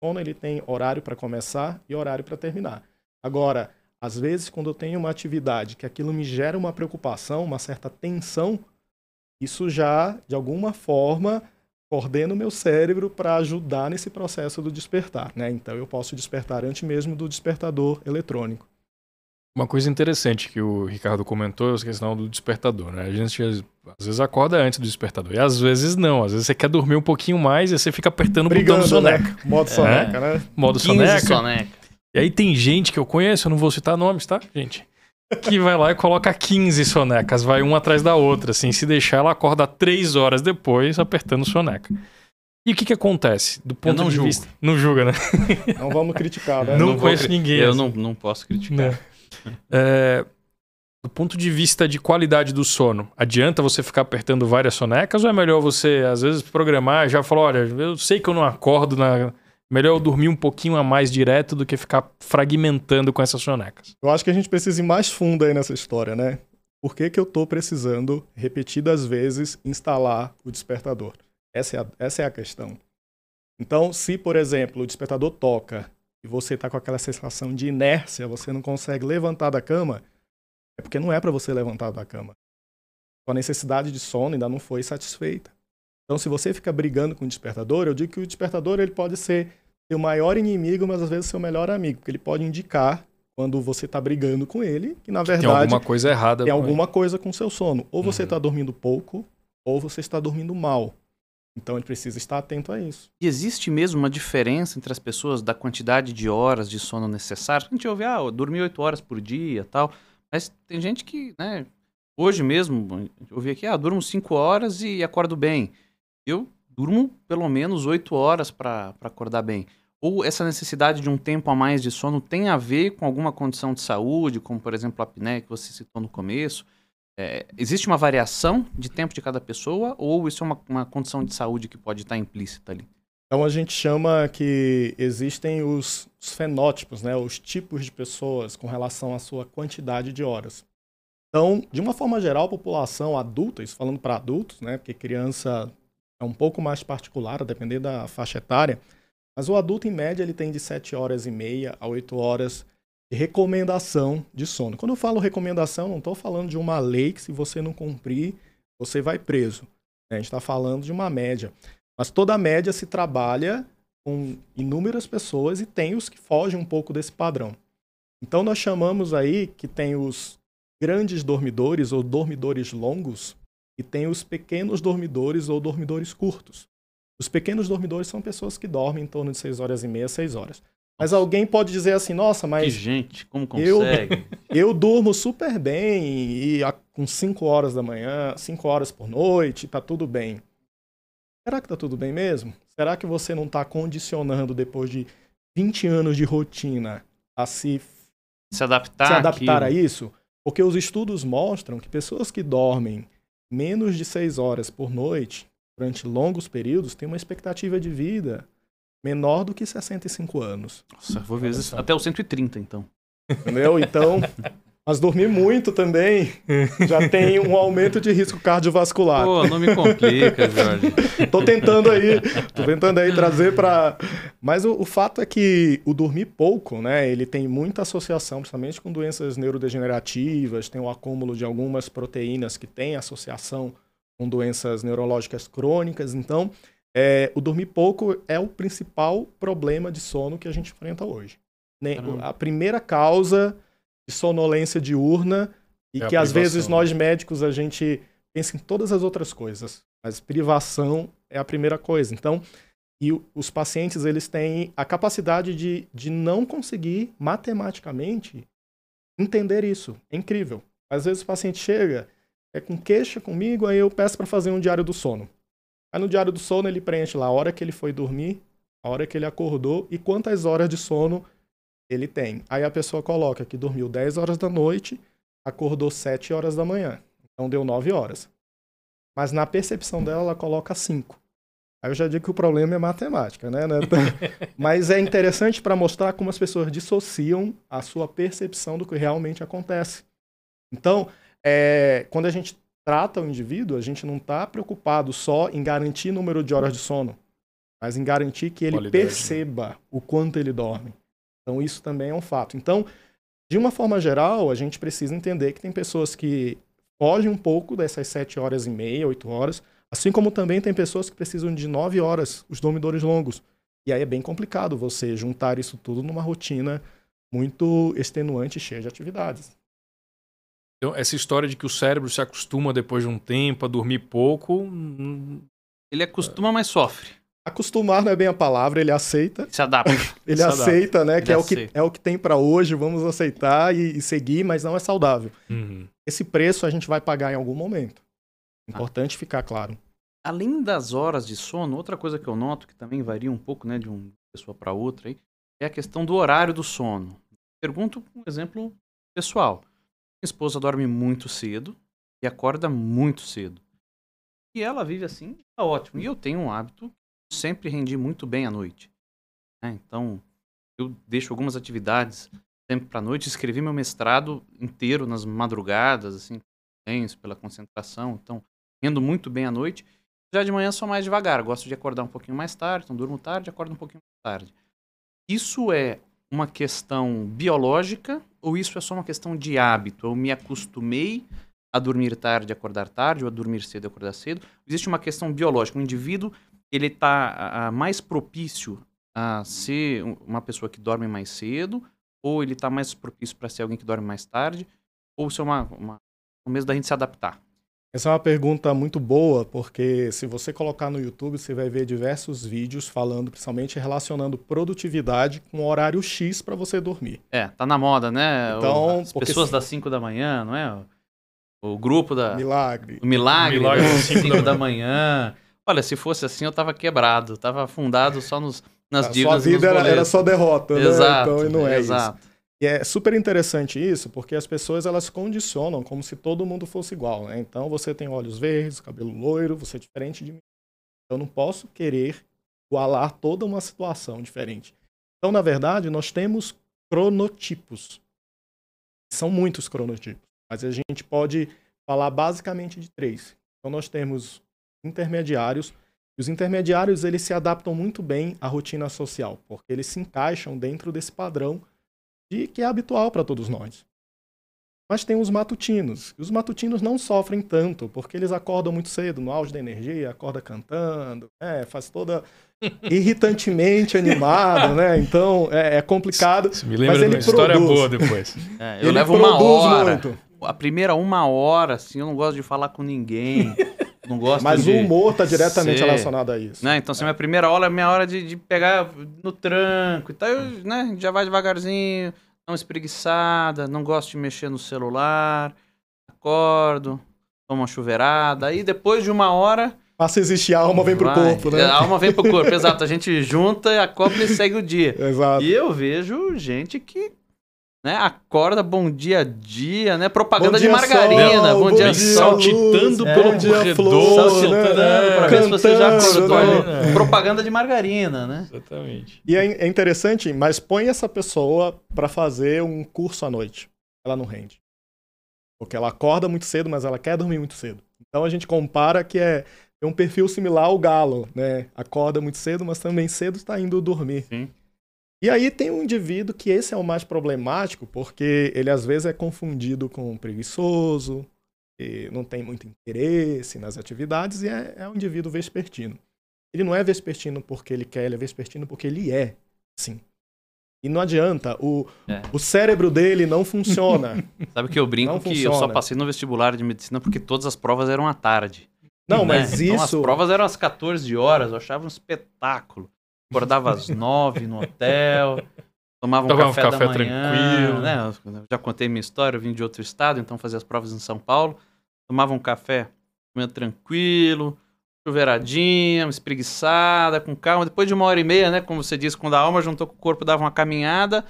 O ele tem horário para começar e horário para terminar. Agora, às vezes, quando eu tenho uma atividade que aquilo me gera uma preocupação, uma certa tensão, isso já, de alguma forma, coordena o meu cérebro para ajudar nesse processo do despertar. Né? Então, eu posso despertar antes mesmo do despertador eletrônico. Uma coisa interessante que o Ricardo comentou é a questão do despertador, né? A gente às vezes acorda antes do despertador. E às vezes não. Às vezes você quer dormir um pouquinho mais e você fica apertando o botão do Brigando, soneca. né? Modo soneca, né? Modo 15 soneca. soneca. E aí tem gente que eu conheço, eu não vou citar nomes, tá, gente? Que vai lá e coloca 15 sonecas, vai uma atrás da outra, assim. Se deixar, ela acorda três horas depois apertando soneca. E o que que acontece? Do ponto não de julgo. vista... Não julga, né? Não vamos criticar, né? Não vou conheço cri- ninguém, Eu assim. não, não posso criticar. Né? É, do ponto de vista de qualidade do sono, adianta você ficar apertando várias sonecas ou é melhor você, às vezes, programar já falar, olha, eu sei que eu não acordo na... Melhor eu dormir um pouquinho a mais direto do que ficar fragmentando com essas sonecas. Eu acho que a gente precisa ir mais fundo aí nessa história, né? Por que, que eu tô precisando, repetidas vezes, instalar o despertador? Essa é a, essa é a questão. Então, se, por exemplo, o despertador toca e você tá com aquela sensação de inércia, você não consegue levantar da cama, é porque não é para você levantar da cama. Sua necessidade de sono ainda não foi satisfeita. Então, se você fica brigando com o despertador, eu digo que o despertador ele pode ser seu maior inimigo, mas às vezes seu melhor amigo, porque ele pode indicar quando você está brigando com ele que na Tem verdade alguma coisa errada. tem alguma coisa com o seu sono. Ou você Uhum. está dormindo pouco, ou você está dormindo mal. Então ele precisa estar atento a isso. E existe mesmo uma diferença entre as pessoas da quantidade de horas de sono necessário? A gente ouve, ah, eu dormi 8 horas por dia tal. Mas tem gente que, né, hoje mesmo, eu ouvi aqui, ah, durmo 5 horas e acordo bem. Eu durmo pelo menos 8 horas para acordar bem. Ou essa necessidade de um tempo a mais de sono tem a ver com alguma condição de saúde, como por exemplo a apneia que você citou no começo? É, existe uma variação de tempo de cada pessoa ou isso é uma, uma condição de saúde que pode estar implícita ali? Então a gente chama que existem os, os fenótipos, né, os tipos de pessoas com relação à sua quantidade de horas. Então, de uma forma geral, a população adulta, isso falando para adultos, né, porque criança é um pouco mais particular, a depender da faixa etária, mas o adulto, em média, ele tem de 7 horas e meia a 8 horas recomendação de sono. Quando eu falo recomendação, não estou falando de uma lei que se você não cumprir, você vai preso. né? A gente está falando de uma média. Mas toda média se trabalha com inúmeras pessoas e tem os que fogem um pouco desse padrão. Então nós chamamos aí que tem os grandes dormidores ou dormidores longos e tem os pequenos dormidores ou dormidores curtos. Os pequenos dormidores são pessoas que dormem em torno de 6 horas e meia, 6 horas. Mas alguém pode dizer assim, nossa, mas. Que gente, como consegue? Eu, eu durmo super bem e com 5 horas da manhã, 5 horas por noite, tá tudo bem. Será que tá tudo bem mesmo? Será que você não está condicionando depois de 20 anos de rotina a se, se adaptar, se adaptar a isso? Porque os estudos mostram que pessoas que dormem menos de 6 horas por noite durante longos períodos têm uma expectativa de vida menor do que 65 anos. Nossa, vou ver até os 130 então. Entendeu? Então, Mas dormir muito também já tem um aumento de risco cardiovascular. Pô, não me complica, Jorge. tô tentando aí, tô tentando aí trazer para. Mas o, o, fato é que o dormir pouco, né? Ele tem muita associação, principalmente com doenças neurodegenerativas, tem o acúmulo de algumas proteínas que têm associação com doenças neurológicas crônicas. Então, é, o dormir pouco é o principal problema de sono que a gente enfrenta hoje. A primeira causa de sonolência diurna e é que às vezes né? nós médicos a gente pensa em todas as outras coisas, mas privação é a primeira coisa. Então, e os pacientes eles têm a capacidade de, de não conseguir matematicamente entender isso. É incrível. Às vezes o paciente chega, é com queixa comigo, aí eu peço para fazer um diário do sono. Aí no diário do sono ele preenche lá a hora que ele foi dormir, a hora que ele acordou e quantas horas de sono ele tem. Aí a pessoa coloca que dormiu 10 horas da noite, acordou 7 horas da manhã. Então deu 9 horas. Mas na percepção dela, ela coloca 5. Aí eu já digo que o problema é matemática, né? Mas é interessante para mostrar como as pessoas dissociam a sua percepção do que realmente acontece. Então, é, quando a gente trata o indivíduo, a gente não está preocupado só em garantir número de horas de sono, mas em garantir que ele Qualidade, né? perceba o quanto ele dorme. Então, isso também é um fato. Então, de uma forma geral, a gente precisa entender que tem pessoas que fogem um pouco dessas sete horas e meia, oito horas, assim como também tem pessoas que precisam de nove horas, os dormidores longos. E aí é bem complicado você juntar isso tudo numa rotina muito extenuante e cheia de atividades. Então, essa história de que o cérebro se acostuma depois de um tempo a dormir pouco. Ele acostuma, mas sofre. Acostumar não é bem a palavra, ele aceita. Se adapta. ele Se aceita, adapta. né? Ele que é o que, é o que tem para hoje, vamos aceitar e, e, seguir, mas não é saudável. Uhum. Esse preço a gente vai pagar em algum momento. Importante ah. ficar claro. Além das horas de sono, outra coisa que eu noto, que também varia um pouco né, de uma pessoa para outra, aí, é a questão do horário do sono. Pergunto um exemplo pessoal. Esposa dorme muito cedo e acorda muito cedo. E ela vive assim, tá ótimo. E eu tenho um hábito sempre rendi muito bem à noite. Né? Então, eu deixo algumas atividades sempre para noite. Escrevi meu mestrado inteiro nas madrugadas, assim, pela concentração. Então, rendo muito bem à noite. Já de manhã sou mais devagar. Gosto de acordar um pouquinho mais tarde, então durmo tarde, acordo um pouquinho mais tarde. Isso é uma questão biológica ou isso é só uma questão de hábito? Eu me acostumei a dormir tarde, acordar tarde, ou a dormir cedo, acordar cedo. Existe uma questão biológica. O indivíduo ele está mais propício a ser uma pessoa que dorme mais cedo, ou ele está mais propício para ser alguém que dorme mais tarde, ou se é uma, uma, o mesmo da gente se adaptar? Essa é uma pergunta muito boa, porque se você colocar no YouTube, você vai ver diversos vídeos falando, principalmente relacionando produtividade com horário X para você dormir. É, tá na moda, né? Então, As pessoas se... das 5 da manhã, não é? O grupo da. Milagre. O milagre, milagre das 5 da manhã. Olha, se fosse assim, eu tava quebrado, tava afundado só nos, nas a dívidas. Sua vida era, era, só derrota, né? Exato, então, não é exato. isso. E é super interessante isso, porque as pessoas elas condicionam como se todo mundo fosse igual, né? Então você tem olhos verdes, cabelo loiro, você é diferente de mim. Eu não posso querer igualar toda uma situação diferente. Então, na verdade, nós temos cronotipos. São muitos cronotipos, mas a gente pode falar basicamente de três. Então, nós temos intermediários. E os intermediários eles se adaptam muito bem à rotina social, porque eles se encaixam dentro desse padrão de que é habitual para todos nós. Mas tem os matutinos. Os matutinos não sofrem tanto, porque eles acordam muito cedo, no auge da energia, acorda cantando, né? faz toda irritantemente animado, né? Então é, é complicado. Isso me lembra de uma história produz. boa depois. É, eu Ele levo uma hora. muito. A primeira uma hora, assim, eu não gosto de falar com ninguém. Não gosto Mas de... o humor está diretamente ser- relacionado a isso. Né? Então, se a minha primeira hora é minha hora de, de pegar no tranco e tal, eu, né, já vai devagarzinho, dá uma espreguiçada, não gosto de mexer no celular, acordo, tomo uma chuveirada, aí depois de uma hora... Passa a existir, a alma vem pro vai. corpo, né? A alma vem pro corpo, exato. A gente junta, acopla e segue o dia. Exato. E eu vejo gente que né, acorda bom dia a dia, né? Propaganda Bom de dia, margarina, sol, bom, bom dia, dia, sol. saltitando É, pelo dia, corredor. flor, Saltitando, né? pra ver se você já acordou. né? Propaganda de margarina, né? Exatamente. E é é interessante, mas põe essa pessoa para fazer um curso à noite. Ela não rende. Porque ela acorda muito cedo, mas ela quer dormir muito cedo. Então a gente compara que é, é um perfil similar ao galo, né? Acorda muito cedo, mas também cedo está indo dormir. Sim. E aí tem um indivíduo que esse é o mais problemático, porque ele às vezes é confundido com um preguiçoso, não tem muito interesse nas atividades, e é, é um indivíduo vespertino. Ele não é vespertino porque ele quer, ele é vespertino porque ele é, sim. E não adianta, o, É. o cérebro dele não funciona. Sabe que eu brinco Não que eu só funciona. passei no vestibular de medicina porque todas as provas eram à tarde. Não, né? mas Então, as isso. provas eram às 14 horas, eu achava um espetáculo. Acordava às 9 no hotel, tomava um Tomava um café, café da manhã, tranquilo. né? Já contei minha história, eu vim de outro estado, então fazia as provas em São Paulo. Tomava um café meio tranquilo, chuveiradinha, espreguiçada, com calma. Depois de uma hora e meia, né? Como você disse, quando a alma juntou com o corpo, dava uma caminhada.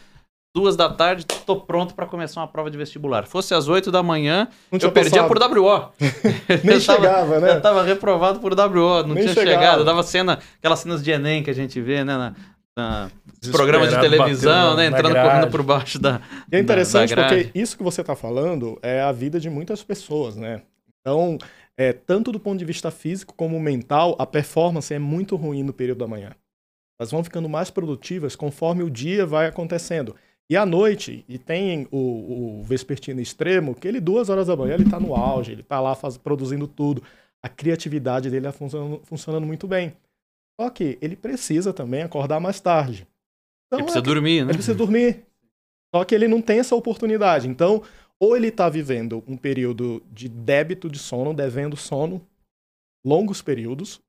Duas da tarde, tô pronto para começar uma prova de vestibular. Fosse às 8 da manhã, não eu perdia por WO. Nem Eu tava- chegava, né? Eu tava reprovado por WO, não Nem tinha chegava. chegado. Eu dava cena, aquelas cenas de Enem que a gente vê, né? Na, na programa de televisão, né? Entrando correndo por baixo da. E é interessante da grade. porque isso que você está falando é a vida de muitas pessoas, né? Então, é, tanto do ponto de vista físico como mental, a performance é muito ruim no período da manhã. Elas vão ficando mais produtivas conforme o dia vai acontecendo. E à noite, e tem o, o vespertino extremo, que ele duas horas da manhã ele está no auge, ele está lá faz, produzindo tudo. A criatividade dele está funcionando, funcionando muito bem. Só que ele precisa também acordar mais tarde. Então, Ele é precisa dormir, né? ele precisa dormir. Só que ele não tem essa oportunidade. Então, ou ele está vivendo um período de débito de sono, devendo sono, longos períodos,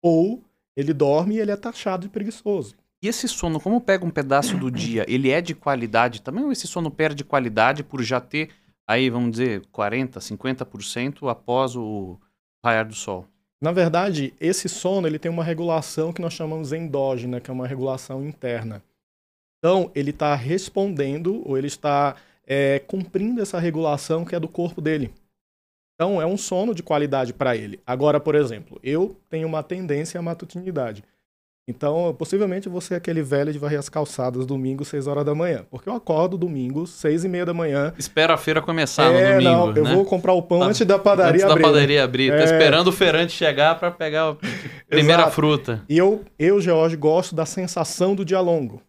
ou ele dorme e ele é taxado de preguiçoso. E esse sono, como pega um pedaço do dia, ele é de qualidade também ou esse sono perde qualidade por já ter aí, vamos dizer, 40, 50% após o raiar do sol? Na verdade, esse sono ele tem uma regulação que nós chamamos endógena, que é uma regulação interna. Então, ele está respondendo ou ele está é, cumprindo essa regulação que é do corpo dele. Então, é um sono de qualidade para ele. Agora, por exemplo, eu tenho uma tendência à matutinidade. Então, possivelmente você é aquele velho de varrer as calçadas domingo, 6 horas da manhã. Porque eu acordo domingo, 6 e meia da manhã. Espera a feira começar é, no domingo, não, eu né? vou comprar o pão Tá. antes da padaria Antes da abrir. né? padaria abrir. Tá É. esperando o feirante chegar para pegar a primeira fruta. E eu, eu, George, gosto da sensação do dia longo.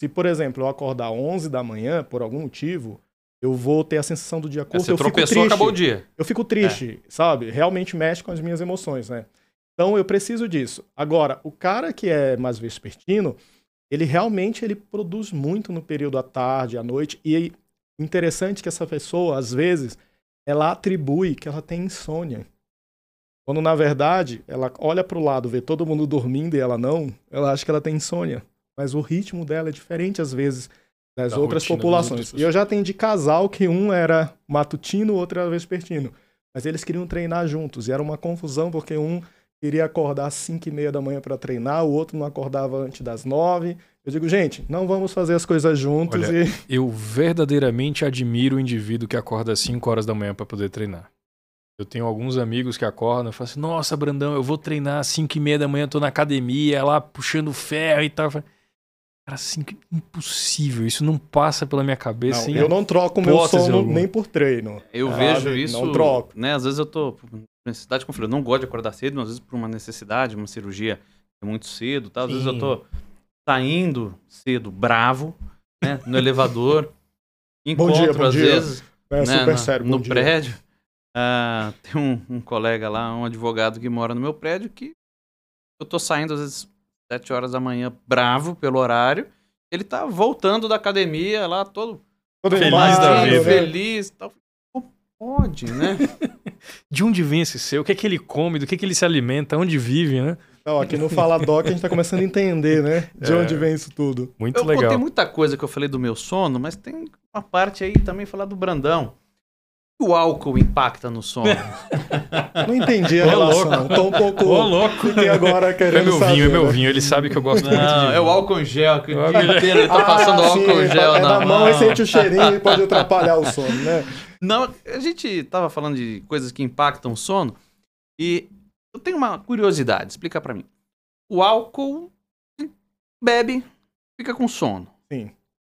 Se, por exemplo, eu acordar 11 da manhã, por algum motivo, eu vou ter a sensação do dia curto. Você eu fico tropeçou, triste. acabou o dia. Eu fico triste, sabe? Realmente mexe com as minhas emoções, né? Então eu preciso disso. Agora, o cara que é mais vespertino, ele realmente ele produz muito no período à tarde, à noite. E o interessante é que essa pessoa, às vezes, ela atribui que ela tem insônia. Quando, na verdade, ela olha para o lado, vê todo mundo dormindo e ela não, ela acha que ela tem insônia. Mas o ritmo dela é diferente, às vezes, das Da outras populações. E eu já atendi casal que um era matutino, o outro era vespertino. Mas eles queriam treinar juntos. E era uma confusão, porque um queria acordar às 5 e meia da manhã para treinar, o outro não acordava antes das 9. Eu digo, gente, não vamos fazer as coisas juntos Olha, e Eu verdadeiramente admiro o indivíduo que acorda às 5 horas da manhã para poder treinar. Eu tenho alguns amigos que acordam e falam assim: Nossa, Brandão, eu vou treinar às 5 e meia da manhã, tô na academia, lá puxando ferro e tal. Cara, cinco, impossível. Isso não passa pela minha cabeça. Não, eu não troco o meu sono alguma. nem por treino. Eu sabe? vejo isso. Não troco. Né, às vezes eu tô necessidade com frio. Eu não gosto de acordar cedo, mas às vezes por uma necessidade, uma cirurgia é muito cedo, tá? Às vezes eu Sim. tô saindo cedo, bravo, né, no elevador. Encontro dia, bom às dia. vezes É né, super na- sério. no bom dia. prédio. Ah, tem um, um colega lá, um advogado que mora no meu prédio, que eu tô saindo às vezes 7 horas da manhã, bravo pelo horário. Ele tá voltando da academia lá, todo Todo Feliz da feliz, vida. né? feliz tal. Pode, né? De onde vem esse seu? O que é que ele come? Do que é que ele se alimenta? Onde vive, né? Então, aqui no Fala Doc a gente tá começando a entender, né? De É. onde vem isso tudo. Muito Eu legal. contei muita coisa que eu falei do meu sono, mas tem uma parte aí também falar do Brandão. O álcool impacta no sono. Não entendi a Ô, relação. Tô um pouco. Ô, louco. Fiquei agora É querendo meu saber. vinho, é meu né? vinho. Ele sabe que eu gosto muito Não, de é o álcool em gel, que o dia gel. inteiro ele tá Ah, passando álcool sim, em gel é na, na mão, aí sente o cheirinho e pode atrapalhar o sono, né? Não, a gente tava falando de coisas que impactam o sono e eu tenho uma curiosidade, explica pra mim. O álcool bebe, fica com sono. Sim.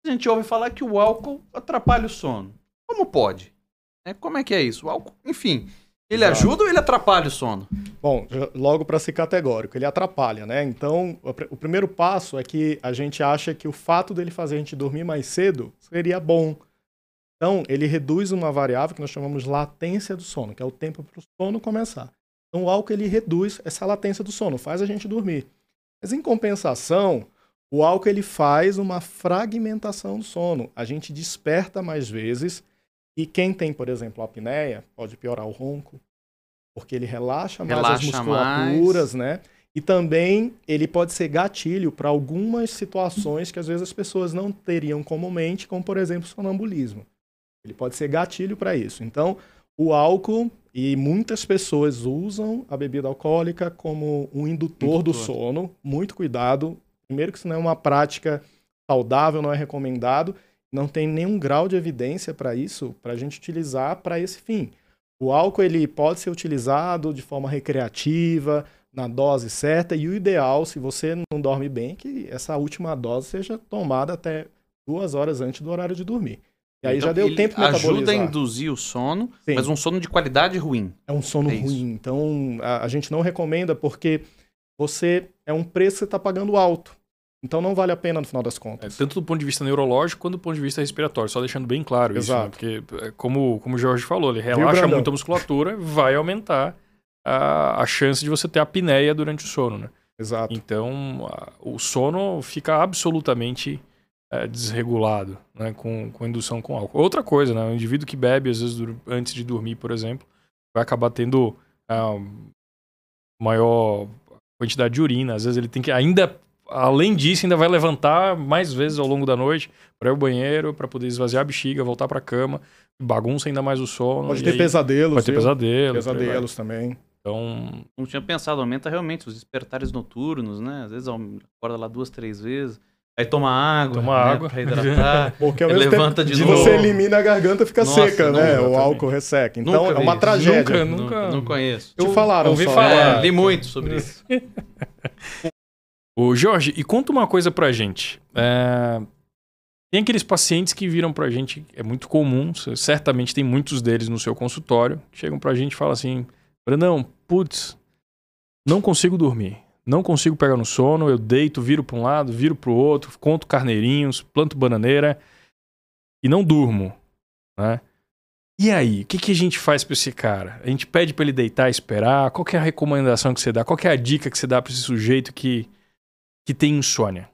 A gente ouve falar que o álcool atrapalha o sono. Como pode? É, como é que é isso? O álcool, enfim, ele Exato. ajuda ou ele atrapalha o sono? Bom, logo para ser categórico, ele atrapalha, né? Então, o pr- o primeiro passo é que a gente acha que o fato dele fazer a gente dormir mais cedo seria bom. Então, ele reduz uma variável que nós chamamos de latência do sono, que é o tempo para o sono começar. Então, o álcool ele reduz essa latência do sono, faz a gente dormir. Mas em compensação, o álcool ele faz uma fragmentação do sono. A gente desperta mais vezes e quem tem, por exemplo, apneia, pode piorar o ronco, porque ele relaxa mais as Relaxa musculaturas, né? E também ele pode ser gatilho para algumas situações que às vezes as pessoas não teriam comumente, como por exemplo sonambulismo. Ele pode ser gatilho para isso. Então, o álcool e muitas pessoas usam a bebida alcoólica como um indutor, do Indutor. sono. Muito cuidado. Primeiro que isso não é uma prática saudável, não é recomendado. Não tem nenhum grau de evidência para isso, para a gente utilizar para esse fim. O álcool ele pode ser utilizado de forma recreativa, na dose certa, e o ideal, se você não dorme bem, é que essa última dose seja tomada até duas horas antes do horário de dormir. E aí Então, já deu tempo de Ajuda a metabolizar. induzir o sono, Sim. mas um sono de qualidade ruim. É um sono É isso. ruim. Então, a, a gente não recomenda porque você é um preço que você está pagando alto. Então, não vale a pena no final das É, contas. tanto do ponto de vista neurológico quanto do ponto de vista respiratório, só deixando bem claro isso, né? Exato. porque é, como, como o Jorge falou, ele relaxa muito a musculatura, vai aumentar a, a chance de você ter apneia durante o sono, né? Exato. Então, a- o sono fica absolutamente é, desregulado, né? Com, com indução com álcool. Outra coisa, né? O indivíduo que bebe, às vezes, antes de dormir, por exemplo, vai acabar tendo ah, maior quantidade de urina. Às vezes ele tem que ainda, além disso, ainda vai levantar mais vezes ao longo da noite para ir ao banheiro, para poder esvaziar a bexiga, voltar para cama, bagunça ainda mais o sono. Pode e ter aí pesadelos. Pode ter pesadelos. Pesadelos também. Então, Não tinha pensado, aumenta realmente os despertares noturnos, né? Às vezes acorda lá duas, três vezes. Aí toma água. Toma né? água. Pra hidratar. Porque ao Ele mesmo levanta tempo, de você novo. elimina a garganta fica Nossa, seca, não, né? O álcool resseca. Então Nunca é uma vi. tragédia. Nunca, Nunca, não conheço. Te falaram ouvi só, falar. É, li muito sobre isso. Ô, Jorge, e conta uma coisa pra gente. É, Tem aqueles pacientes que viram pra gente, é muito comum, certamente tem muitos deles no seu consultório, chegam pra gente e falam assim: Brandão, putz, não consigo dormir. Não consigo pegar no sono, eu deito, viro pra um lado, viro pro outro, conto carneirinhos, planto bananeira e não durmo, né? E aí, o que, que a gente faz pra esse cara? A gente pede pra ele deitar e esperar? Qual é a recomendação que você dá? Qual é a dica que você dá pra esse sujeito que, que tem insônia?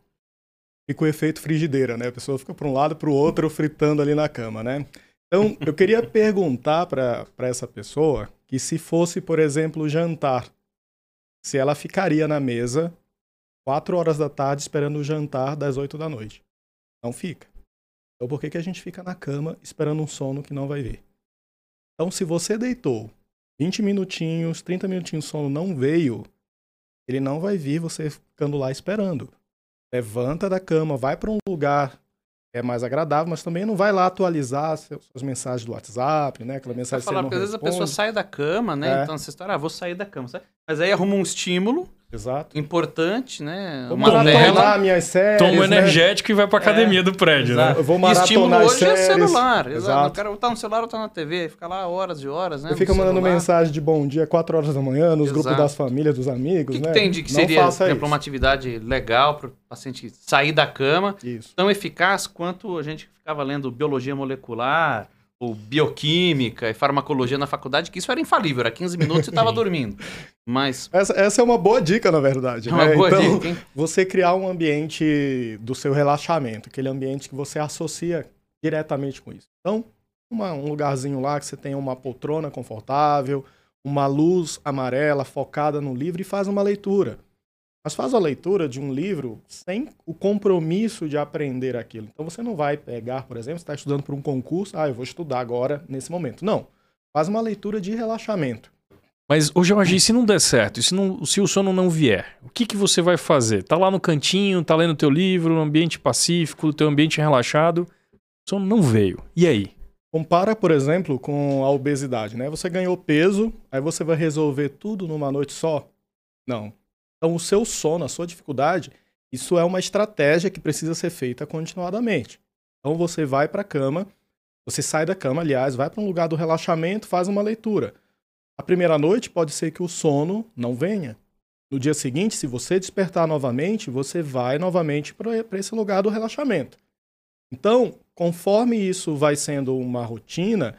Fica o efeito frigideira, né? A pessoa fica para um lado para o outro fritando ali na cama, né? Então, eu queria perguntar para essa pessoa que se fosse, por exemplo, jantar, se ela ficaria na mesa quatro horas da tarde esperando o jantar das oito da noite. Não fica. Então, por que, que a gente fica na cama esperando um sono que não vai vir? Então, se você deitou 20 minutinhos, 30 minutinhos, o sono não veio, ele não vai vir você ficando lá esperando levanta da cama, vai para um lugar que é mais agradável, mas também não vai lá atualizar suas mensagens do WhatsApp, né? Aquela mensagem que você falar, não porque às vezes a pessoa sai da cama, né? É. Então essa história, ah, vou sair da cama. sabe? Mas aí arruma um estímulo Exato. importante, né? Vou Uma maratonar minhas séries, Toma um né? energético e vai pra academia do prédio, né? Exato. Eu vou E estímulo maratonar as hoje é celular. Exato. Exato. O cara tá no celular ou tá na TV, fica lá horas e horas, né? Fica no mandando celular. mensagem de bom dia 4 horas da manhã nos grupos Exato. das famílias, dos amigos, que, que né? tem de que não seria, por faça exemplo, isso. uma atividade legal para o paciente sair da cama, Isso. tão eficaz quanto a gente ficava lendo biologia molecular ou bioquímica e farmacologia na faculdade, que isso era infalível, era 15 minutos e estava dormindo. Mas. Essa, essa, é uma boa dica, na verdade. É uma né? boa então, dica, hein? Você criar um ambiente do seu relaxamento, aquele ambiente que você associa diretamente com isso. Então, uma, um lugarzinho lá que você tenha uma poltrona confortável, uma luz amarela focada no livro e faz uma leitura. Mas faz a leitura de um livro sem o compromisso de aprender aquilo. Então você não vai pegar, por exemplo, você está estudando para um concurso, ah, eu vou estudar agora nesse momento. Não. Faz uma leitura de relaxamento. Mas, ô Jorge, se não der certo, se, não, se o sono não vier, o que, que você vai fazer? Tá lá no cantinho, tá lendo teu livro, no ambiente pacífico, teu ambiente relaxado, o sono não veio. E aí? Compara, por exemplo, com a obesidade, né? Você ganhou peso, aí você vai resolver tudo numa noite só? Não. Então, o seu sono, a sua dificuldade, isso é uma estratégia que precisa ser feita continuadamente. Então, você vai para a cama, você sai da cama, aliás, vai para um lugar do relaxamento, faz uma leitura. A primeira noite pode ser que o sono não venha. No dia seguinte, se você despertar novamente, você vai novamente para esse lugar do relaxamento. Então, conforme isso vai sendo uma rotina,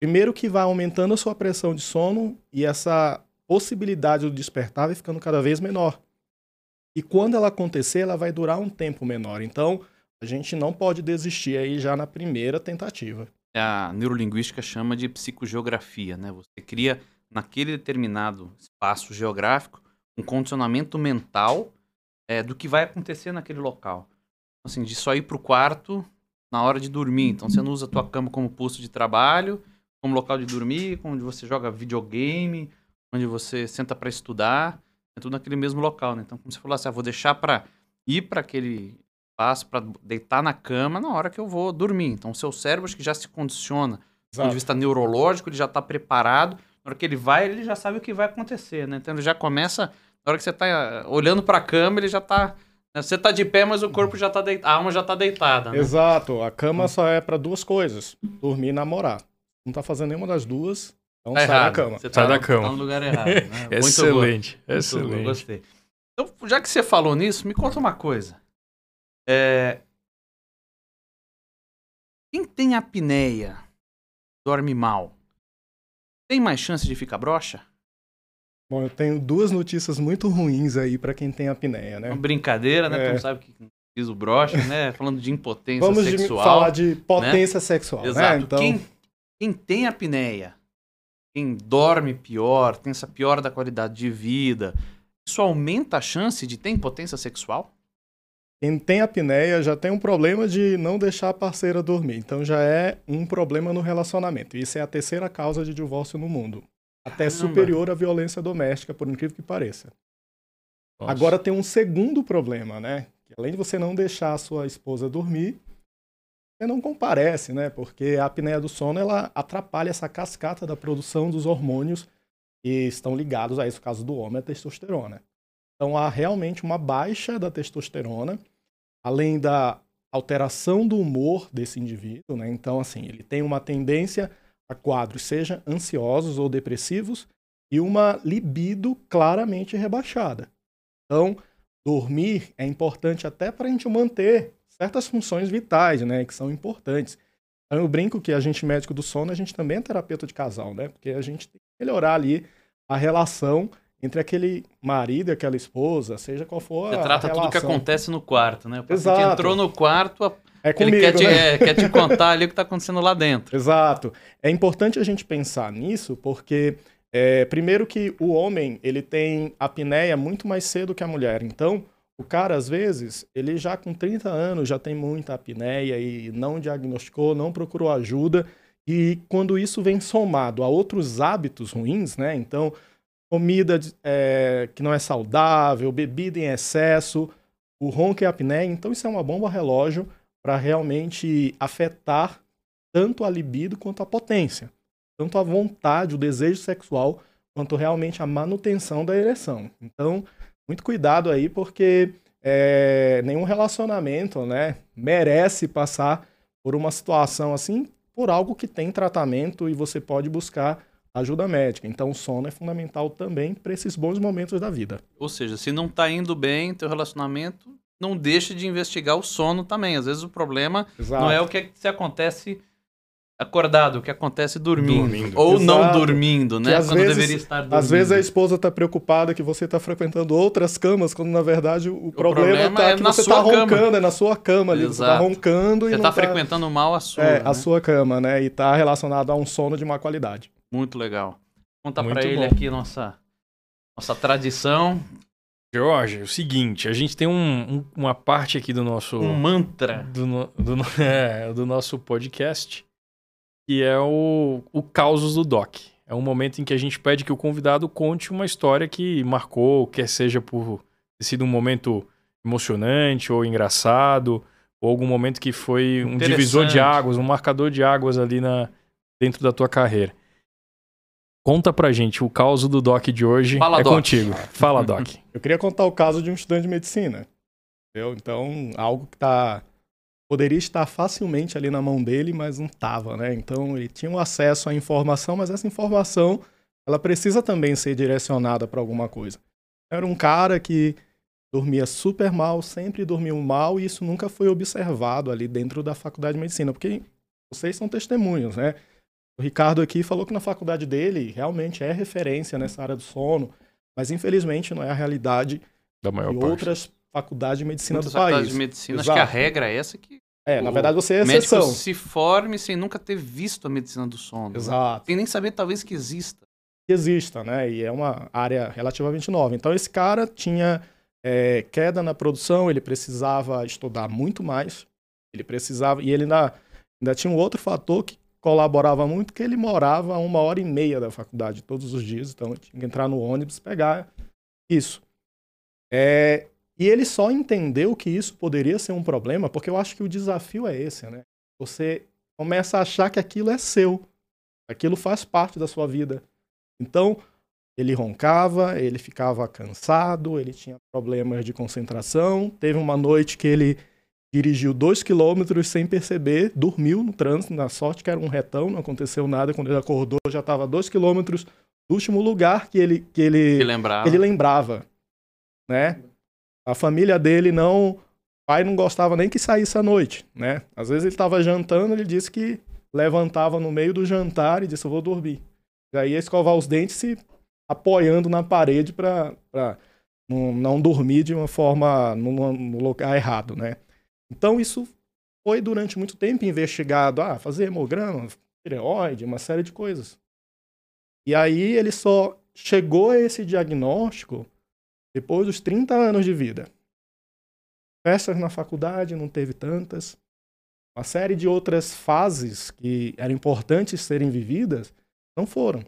primeiro que vai aumentando a sua pressão de sono e essa possibilidade do despertar vai ficando cada vez menor. E quando ela acontecer, ela vai durar um tempo menor. Então, a gente não pode desistir aí já na primeira tentativa. A neurolinguística chama de psicogeografia, né? Você cria naquele determinado espaço geográfico um condicionamento mental é, do que vai acontecer naquele local. Assim, de só ir para o quarto na hora de dormir. Então, você não usa a tua cama como posto de trabalho, como local de dormir, onde você joga videogame, onde você senta para estudar, é tudo naquele mesmo local, né? Então, como você falou assim, ah, vou deixar para ir para aquele espaço, para deitar na cama na hora que eu vou dormir. Então, o seu cérebro acho que já se condiciona. Do ponto de vista neurológico, ele já está preparado. Na hora que ele vai, ele já sabe o que vai acontecer, né? Então, ele já começa... Na hora que você está eh, olhando para a cama, ele já está... Né? Você está de pé, mas o corpo já está deitado, a alma já está deitada. Né? Exato. A cama só é para duas coisas: dormir e namorar. Não está fazendo nenhuma das duas, então Tá sai errado. da cama. Você Sai tá, da cama. tá no lugar errado. Né? Muito bom. excelente, bom, excelente. gostei. Então, já que você falou nisso, me conta uma coisa. É... Quem tem apneia, dorme mal, tem mais chance de ficar broxa? Bom, eu tenho duas notícias muito ruins aí para quem tem apneia, né? Uma brincadeira, né? É. Porque não sabe o que diz o broxa, né? Falando de impotência Vamos de- sexual. falar de potência sexual, Exato. né? Então, Quem, quem tem apneia, quem dorme pior, tem essa pior da qualidade de vida, isso aumenta a chance de ter impotência sexual? quem tem apneia já tem um problema de não deixar a parceira dormir. Então já é um problema no relacionamento. Isso é a terceira causa de divórcio no mundo. Até Caramba. superior à violência doméstica, por incrível que pareça. Nossa. Agora tem um segundo problema, né? Que além de você não deixar a sua esposa dormir, não comparece, né? Porque a apneia do sono ela atrapalha essa cascata da produção dos hormônios que estão ligados a isso, no caso do homem, a testosterona. Então há realmente uma baixa da testosterona, além da alteração do humor desse indivíduo, né? Então assim, ele tem uma tendência a quadros seja ansiosos ou depressivos e uma libido claramente rebaixada. Então, dormir é importante até para a gente manter certas funções vitais, né, que são importantes. Então, eu brinco que a gente médico do sono, a gente também é terapeuta de casal, né? Porque a gente tem que melhorar ali a relação entre aquele marido e aquela esposa, seja qual for Você a trata tudo que relação. acontece no quarto, né? O paciente Exato. entrou no quarto, a- É ele comigo, quer te, né? é, quer te contar ali o que está acontecendo lá dentro. Exato. É importante a gente pensar nisso, porque é, primeiro que o homem ele tem apneia muito mais cedo que a mulher. Então, o cara às vezes ele já com 30 anos já tem muita apneia e não diagnosticou, não procurou ajuda. E quando isso vem somado a outros hábitos ruins, né? Então, comida é, que não é saudável, bebida em excesso, o ronco e a apneia. Então, isso é uma bomba relógio para realmente afetar tanto a libido quanto a potência, tanto a vontade, o desejo sexual, quanto realmente a manutenção da ereção. Então, muito cuidado aí, porque é, nenhum relacionamento né, merece passar por uma situação assim, por algo que tem tratamento e você pode buscar ajuda médica. Então, o sono é fundamental também para esses bons momentos da vida. Ou seja, se não tá indo bem teu relacionamento, não deixe de investigar o sono também. Às vezes o problema Exato. não é o que se acontece acordado, o que acontece dormindo. Dormindo. Ou não Exato. dormindo, Que né? às Quando vezes- deveria estar dormindo. Às vezes a esposa tá preocupada que você tá frequentando outras camas, quando na verdade o, problema, problema tá é que na você tá cama. roncando, é na sua cama ali. Você tá Exato. roncando e Você não tá tá frequentando mal a sua. é, né? a sua cama, né? E tá relacionado a um sono de má qualidade. Muito legal. Conta pra ele aqui nossa, nossa tradição, Jorge, é o seguinte, a gente tem um- um- uma parte aqui do nosso... um mantra. do, no- do, é, do nosso podcast, que é o, o Causos do Doc. É um momento em que a gente pede que o convidado conte uma história que marcou, quer seja por ter sido um momento emocionante ou engraçado, ou algum momento que foi um divisor de águas, um marcador de águas ali na, dentro da tua carreira. Conta pra gente, o caos do Doc de hoje Fala, é Doc. contigo. Fala, Doc. Eu queria contar o caso de um estudante de medicina. Entendeu? Então, algo que tá poderia estar facilmente ali na mão dele, mas não tava, né? Então, ele tinha um acesso à informação, mas essa informação ela precisa também ser direcionada para alguma coisa. Era um cara que dormia super mal, sempre dormiu mal, e isso nunca foi observado ali dentro da faculdade de medicina, porque vocês são testemunhos, né? O Ricardo aqui falou que na faculdade dele realmente é referência nessa área do sono, mas infelizmente não é a realidade Da maior de parte. outras faculdades de medicina Muitas do faculdades país. de medicina, acho que a regra é essa que É, na o verdade você é o médico exceção. se forme sem nunca ter visto a medicina do sono. né? Exato. Sem nem saber talvez que exista. Que exista, né? E é uma área relativamente nova. Então esse cara tinha é, queda na produção, ele precisava estudar muito mais. Ele precisava. E ele ainda, ainda tinha um outro fator que colaborava muito, que ele morava a uma hora e meia da faculdade todos os dias. Então ele tinha que entrar no ônibus pegar isso. É, e ele só entendeu que isso poderia ser um problema, porque eu acho que o desafio é esse, né? Você começa a achar que aquilo é seu, aquilo faz parte da sua vida. Então, ele roncava, ele ficava cansado, ele tinha problemas de concentração. Teve uma noite que ele dirigiu dois quilômetros sem perceber, dormiu no trânsito, na sorte que era um retão, não aconteceu nada. Quando ele acordou, já estava dois quilômetros do último lugar que ele, que ele, Que lembrava. ele lembrava, né? A família dele não, o pai não gostava nem que saísse à noite, né? Às vezes ele estava jantando, ele disse que levantava no meio do jantar e disse eu vou dormir. Aí ia escovar os dentes se apoiando na parede para não, não dormir de uma forma no, no lugar errado, né? Então isso foi durante muito tempo investigado, ah, fazer hemograma, tireoide, uma série de coisas. E aí ele só chegou a esse diagnóstico depois dos 30 anos de vida. Festas na faculdade, não teve tantas. Uma série de outras fases que eram importantes serem vividas, não foram.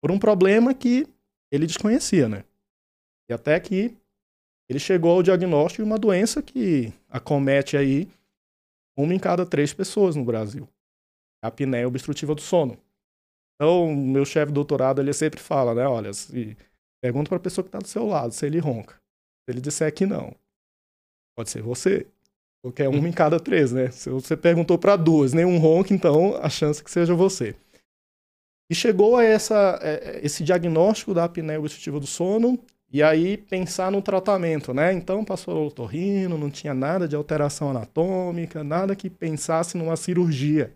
Por um problema que ele desconhecia, né? E até que ele chegou ao diagnóstico de uma doença que acomete aí uma em cada três pessoas no Brasil. A apneia obstrutiva do sono. Então, meu chefe de doutorado, ele sempre fala, né? Olha, se Pergunta para a pessoa que está do seu lado se ele ronca. Se ele disser que não, pode ser você. Porque é uma em cada três, né? Se você perguntou para duas, nenhum ronca, então a chance é que seja você. E chegou a essa, é, esse diagnóstico da apneia obstrutiva do sono, e aí pensar no tratamento, né? Então passou o otorrino, não tinha nada de alteração anatômica, nada que pensasse numa cirurgia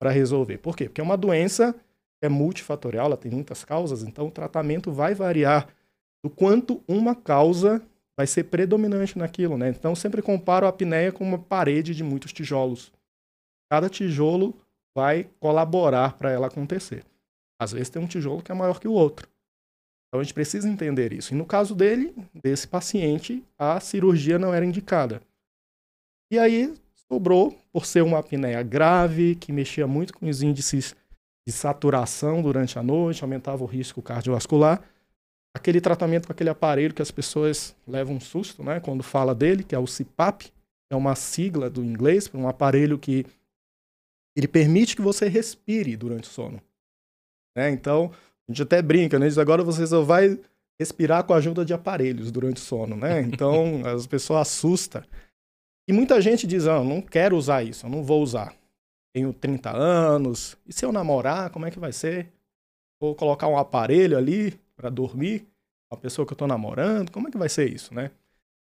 para resolver. Por quê? Porque é uma doença é multifatorial, ela tem muitas causas, então o tratamento vai variar do quanto uma causa vai ser predominante naquilo, né? Então sempre comparo a apneia com uma parede de muitos tijolos. Cada tijolo vai colaborar para ela acontecer. Às vezes tem um tijolo que é maior que o outro. Então a gente precisa entender isso. E no caso dele, desse paciente, a cirurgia não era indicada. E aí sobrou, por ser uma apneia grave, que mexia muito com os índices de saturação durante a noite, aumentava o risco cardiovascular. Aquele tratamento com aquele aparelho que as pessoas levam um susto, né, quando fala dele, que é o CPAP, é uma sigla do inglês para um aparelho que ele permite que você respire durante o sono. Né? Então, a gente até brinca, né? Diz, agora você só vai respirar com a ajuda de aparelhos durante o sono, né? Então, as pessoas assustam. E muita gente diz, ah, não quero usar isso, eu não vou usar tenho 30 anos, e se eu namorar, como é que vai ser? Vou colocar um aparelho ali para dormir, a pessoa que eu estou namorando, como é que vai ser isso, né?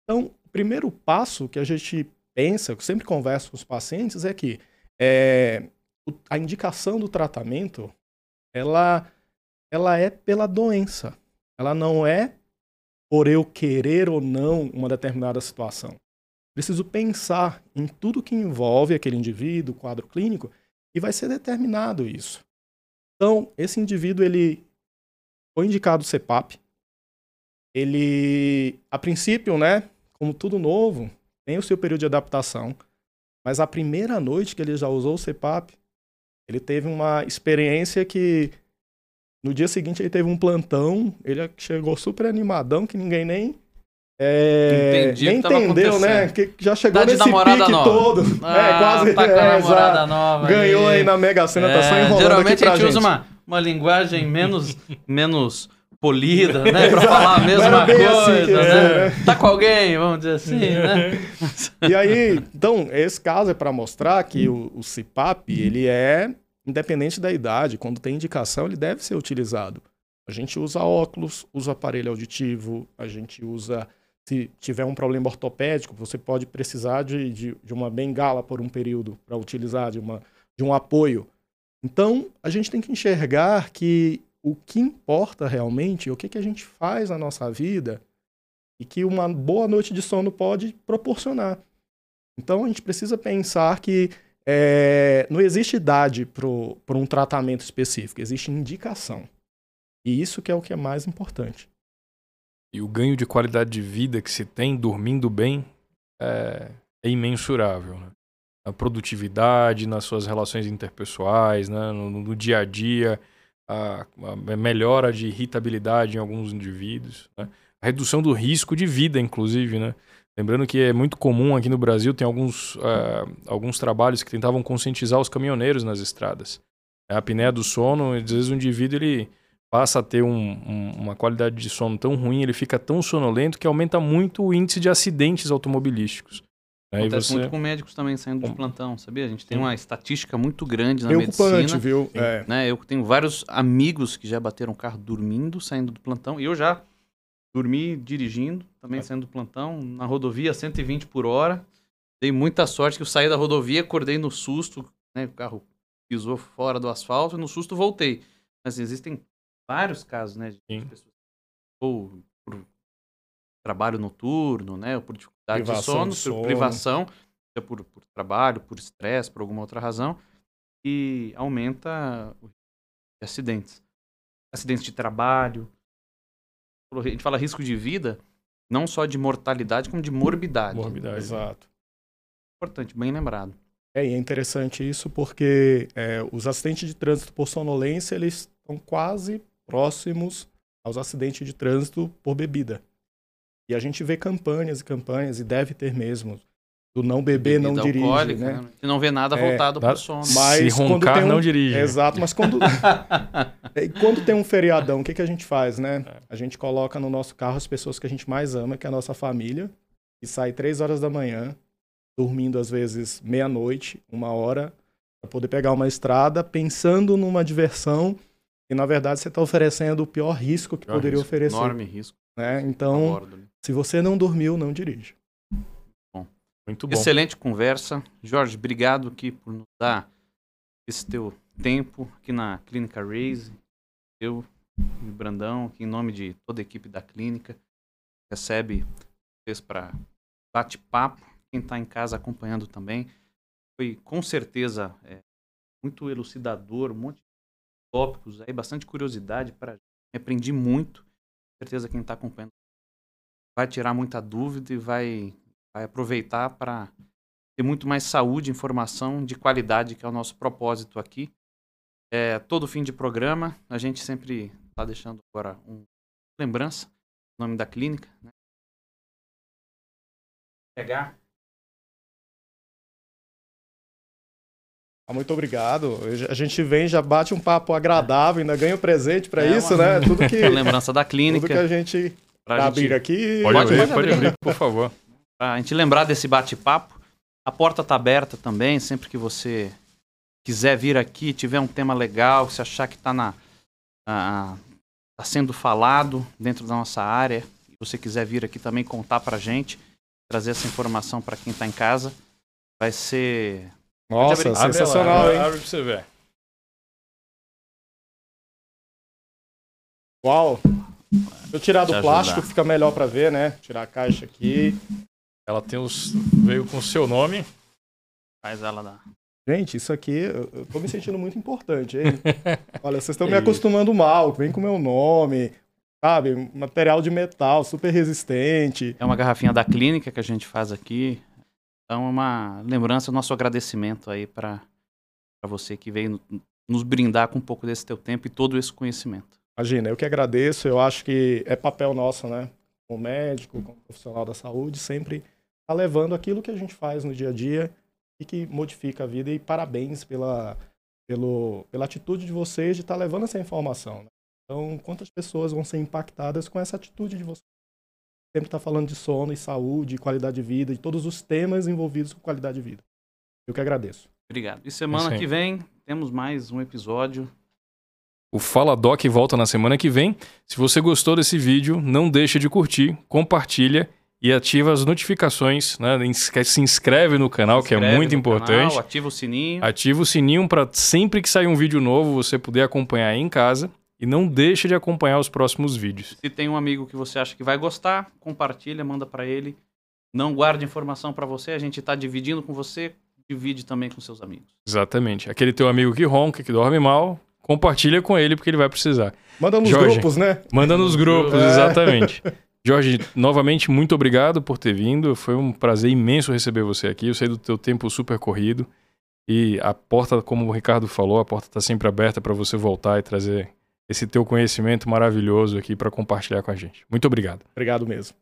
Então, o primeiro passo que a gente pensa, que eu sempre converso com os pacientes, é que é, a indicação do tratamento, ela, ela é pela doença. Ela não é por eu querer ou não uma determinada situação. Preciso pensar em tudo que envolve aquele indivíduo, o quadro clínico, e vai ser determinado isso. Então, esse indivíduo ele foi indicado CPAP. Ele, a princípio, né, como tudo novo, tem o seu período de adaptação. Mas a primeira noite que ele já usou o CPAP, ele teve uma experiência que no dia seguinte ele teve um plantão, ele chegou super animadão, que ninguém nem é, Entendi nem entendeu, né? Que já chegou Tá de nesse pique nova. todo. Ah, é, quase. tá é, nova Ganhou aí. aí na Mega Sena, tá só É, enrolando geralmente aqui pra a gente, usa uma, uma linguagem menos, menos polida, né? Pra falar a mesma bem coisa, assim né? ser, né? Tá com alguém, vamos dizer assim, né? E aí, então, esse caso é para mostrar que o, o CPAP, ele é independente da idade, quando tem indicação, ele deve ser utilizado. A gente usa óculos, usa aparelho auditivo, a gente usa, se tiver um problema ortopédico, você pode precisar de, de, de uma bengala por um período para utilizar, de, uma, de um apoio. Então, a gente tem que enxergar que o que importa realmente, o que, que a gente faz na nossa vida e que uma boa noite de sono pode proporcionar. Então a gente precisa pensar que é, não existe idade para um tratamento específico, existe indicação. E isso que é o que é mais importante. E o ganho de qualidade de vida que se tem dormindo bem é, é imensurável. Né? A produtividade nas suas relações interpessoais, né? no, no dia a dia, a, a melhora de irritabilidade em alguns indivíduos, né? a redução do risco de vida, inclusive. Né? Lembrando que é muito comum aqui no Brasil, tem alguns, uh, alguns trabalhos que tentavam conscientizar os caminhoneiros nas estradas. A apneia do sono, às vezes o indivíduo ele passa a ter um, um, uma qualidade de sono tão ruim, ele fica tão sonolento que aumenta muito o índice de acidentes automobilísticos. Aí Acontece você... muito com médicos também saindo de plantão, sabia? A gente tem uma estatística muito grande na Preocupante, medicina. viu? É. Né? Eu tenho vários amigos que já bateram o carro dormindo, saindo do plantão. E eu já dormi dirigindo, também saindo do plantão, na rodovia 120 por hora. Dei muita sorte que eu saí da rodovia, acordei no susto, né? O carro pisou fora do asfalto e no susto voltei. Mas existem vários casos, né? De Sim. pessoas ou por trabalho noturno, né? Ou por dificuldade de Privação sono, de por sono. privação, seja por, por trabalho, por estresse, por alguma outra razão, e aumenta o risco de acidentes. Acidentes de trabalho. A gente fala risco de vida, não só de mortalidade, como de morbidade. Morbidade. Exato. Importante, bem lembrado. É, e é interessante isso porque é, os acidentes de trânsito por sonolência, eles estão quase próximos aos acidentes de trânsito por bebida. E a gente vê campanhas e campanhas, e deve ter mesmo, do não beber, não Bebida dirige, alcoólica, né? Você não vê nada É, voltado Tá? para o sono. Mas Se roncar, tem um- não dirige. Exato, mas quando, e quando tem um feriadão, o que, que a gente faz, né? É. A gente coloca no nosso carro as pessoas que a gente mais ama, que é a nossa família, e sai três horas da manhã, dormindo às vezes meia-noite, uma hora, para poder pegar uma estrada, pensando numa diversão, e na verdade você está oferecendo o pior risco que Pior poderia risco, oferecer. Enorme risco. Né? Então, bordo, né? se você não dormiu, não dirige. Muito bom. Excelente conversa. Jorge, obrigado aqui por nos dar esse teu tempo aqui na Clínica Raise. Eu e o Brandão, aqui em nome de toda a equipe da clínica, recebe vocês para bate-papo. Quem está em casa acompanhando também. Foi com certeza é, muito elucidador, um monte de tópicos aí, bastante curiosidade para Me aprendi muito. Com certeza quem está acompanhando vai tirar muita dúvida e vai vai aproveitar para ter muito mais saúde, informação de qualidade, que é o nosso propósito aqui. É, todo fim de programa, a gente sempre está deixando agora uma lembrança, o nome da clínica. Né? Pegar. Muito obrigado. A gente vem, já bate um papo agradável, ainda ganha um presente para É isso, uma- né? Tudo que, A lembrança da tudo clínica. que a gente pra gente- abrir aqui. Pode, Pode- abrir, pode abrir. abrir, por favor. Pra gente lembrar desse bate-papo. A porta tá aberta também, sempre que você quiser vir aqui, tiver um tema legal, se achar que tá na ah, tá sendo falado dentro da nossa área, e você quiser vir aqui também contar pra gente, trazer essa informação para quem tá em casa, vai ser Nossa, abrir. sensacional, abre, hein? Abre pra você ver. Uau. Se eu tirar do Te plástico, ajudar. fica melhor pra ver, né? Tirar a caixa aqui. Ela tem os. veio com o seu nome. Faz ela dar. Gente, isso aqui, eu, tô me sentindo muito importante, hein? Olha, vocês estão me acostumando mal, vem com o meu nome, sabe? Material de metal, super resistente. É uma garrafinha da clínica que a gente faz aqui. Então, é uma lembrança, nosso agradecimento aí para você que veio no- nos brindar com um pouco desse teu tempo e todo esse conhecimento. Imagina, eu que agradeço, eu acho que é papel nosso, né? Como médico, como profissional da saúde, sempre tá levando aquilo que a gente faz no dia a dia e que modifica a vida. E parabéns pela, pelo, pela atitude de vocês de estar levando essa informação. né? Então, quantas pessoas vão ser impactadas com essa atitude de vocês? Sempre está falando de sono e saúde, qualidade de vida, de todos os temas envolvidos com qualidade de vida. Eu que agradeço. Obrigado. E semana que vem temos mais um episódio. O Fala Doc volta na semana que vem. Se você gostou desse vídeo, não deixa de curtir, compartilha e ativa as notificações, né? Se inscreve no canal, Se que é inscreve muito importante. canal, ativa o sininho. Ativa o sininho para sempre que sair um vídeo novo você poder acompanhar aí em casa. E não deixa de acompanhar os próximos vídeos. Se tem um amigo que você acha que vai gostar, compartilha, manda para ele. Não guarde informação para você, a gente tá dividindo com você, divide também com seus amigos. Exatamente. Aquele teu amigo que ronca, que dorme mal, compartilha com ele porque ele vai precisar. Manda nos Jorge. grupos, né? Manda nos grupos, É. exatamente. Jorge, novamente, muito obrigado por ter vindo. Foi um prazer imenso receber você aqui. Eu sei do teu tempo super corrido. E a porta, como o Ricardo falou, a porta está sempre aberta para você voltar e trazer esse teu conhecimento maravilhoso aqui para compartilhar com a gente. Muito obrigado. Obrigado mesmo.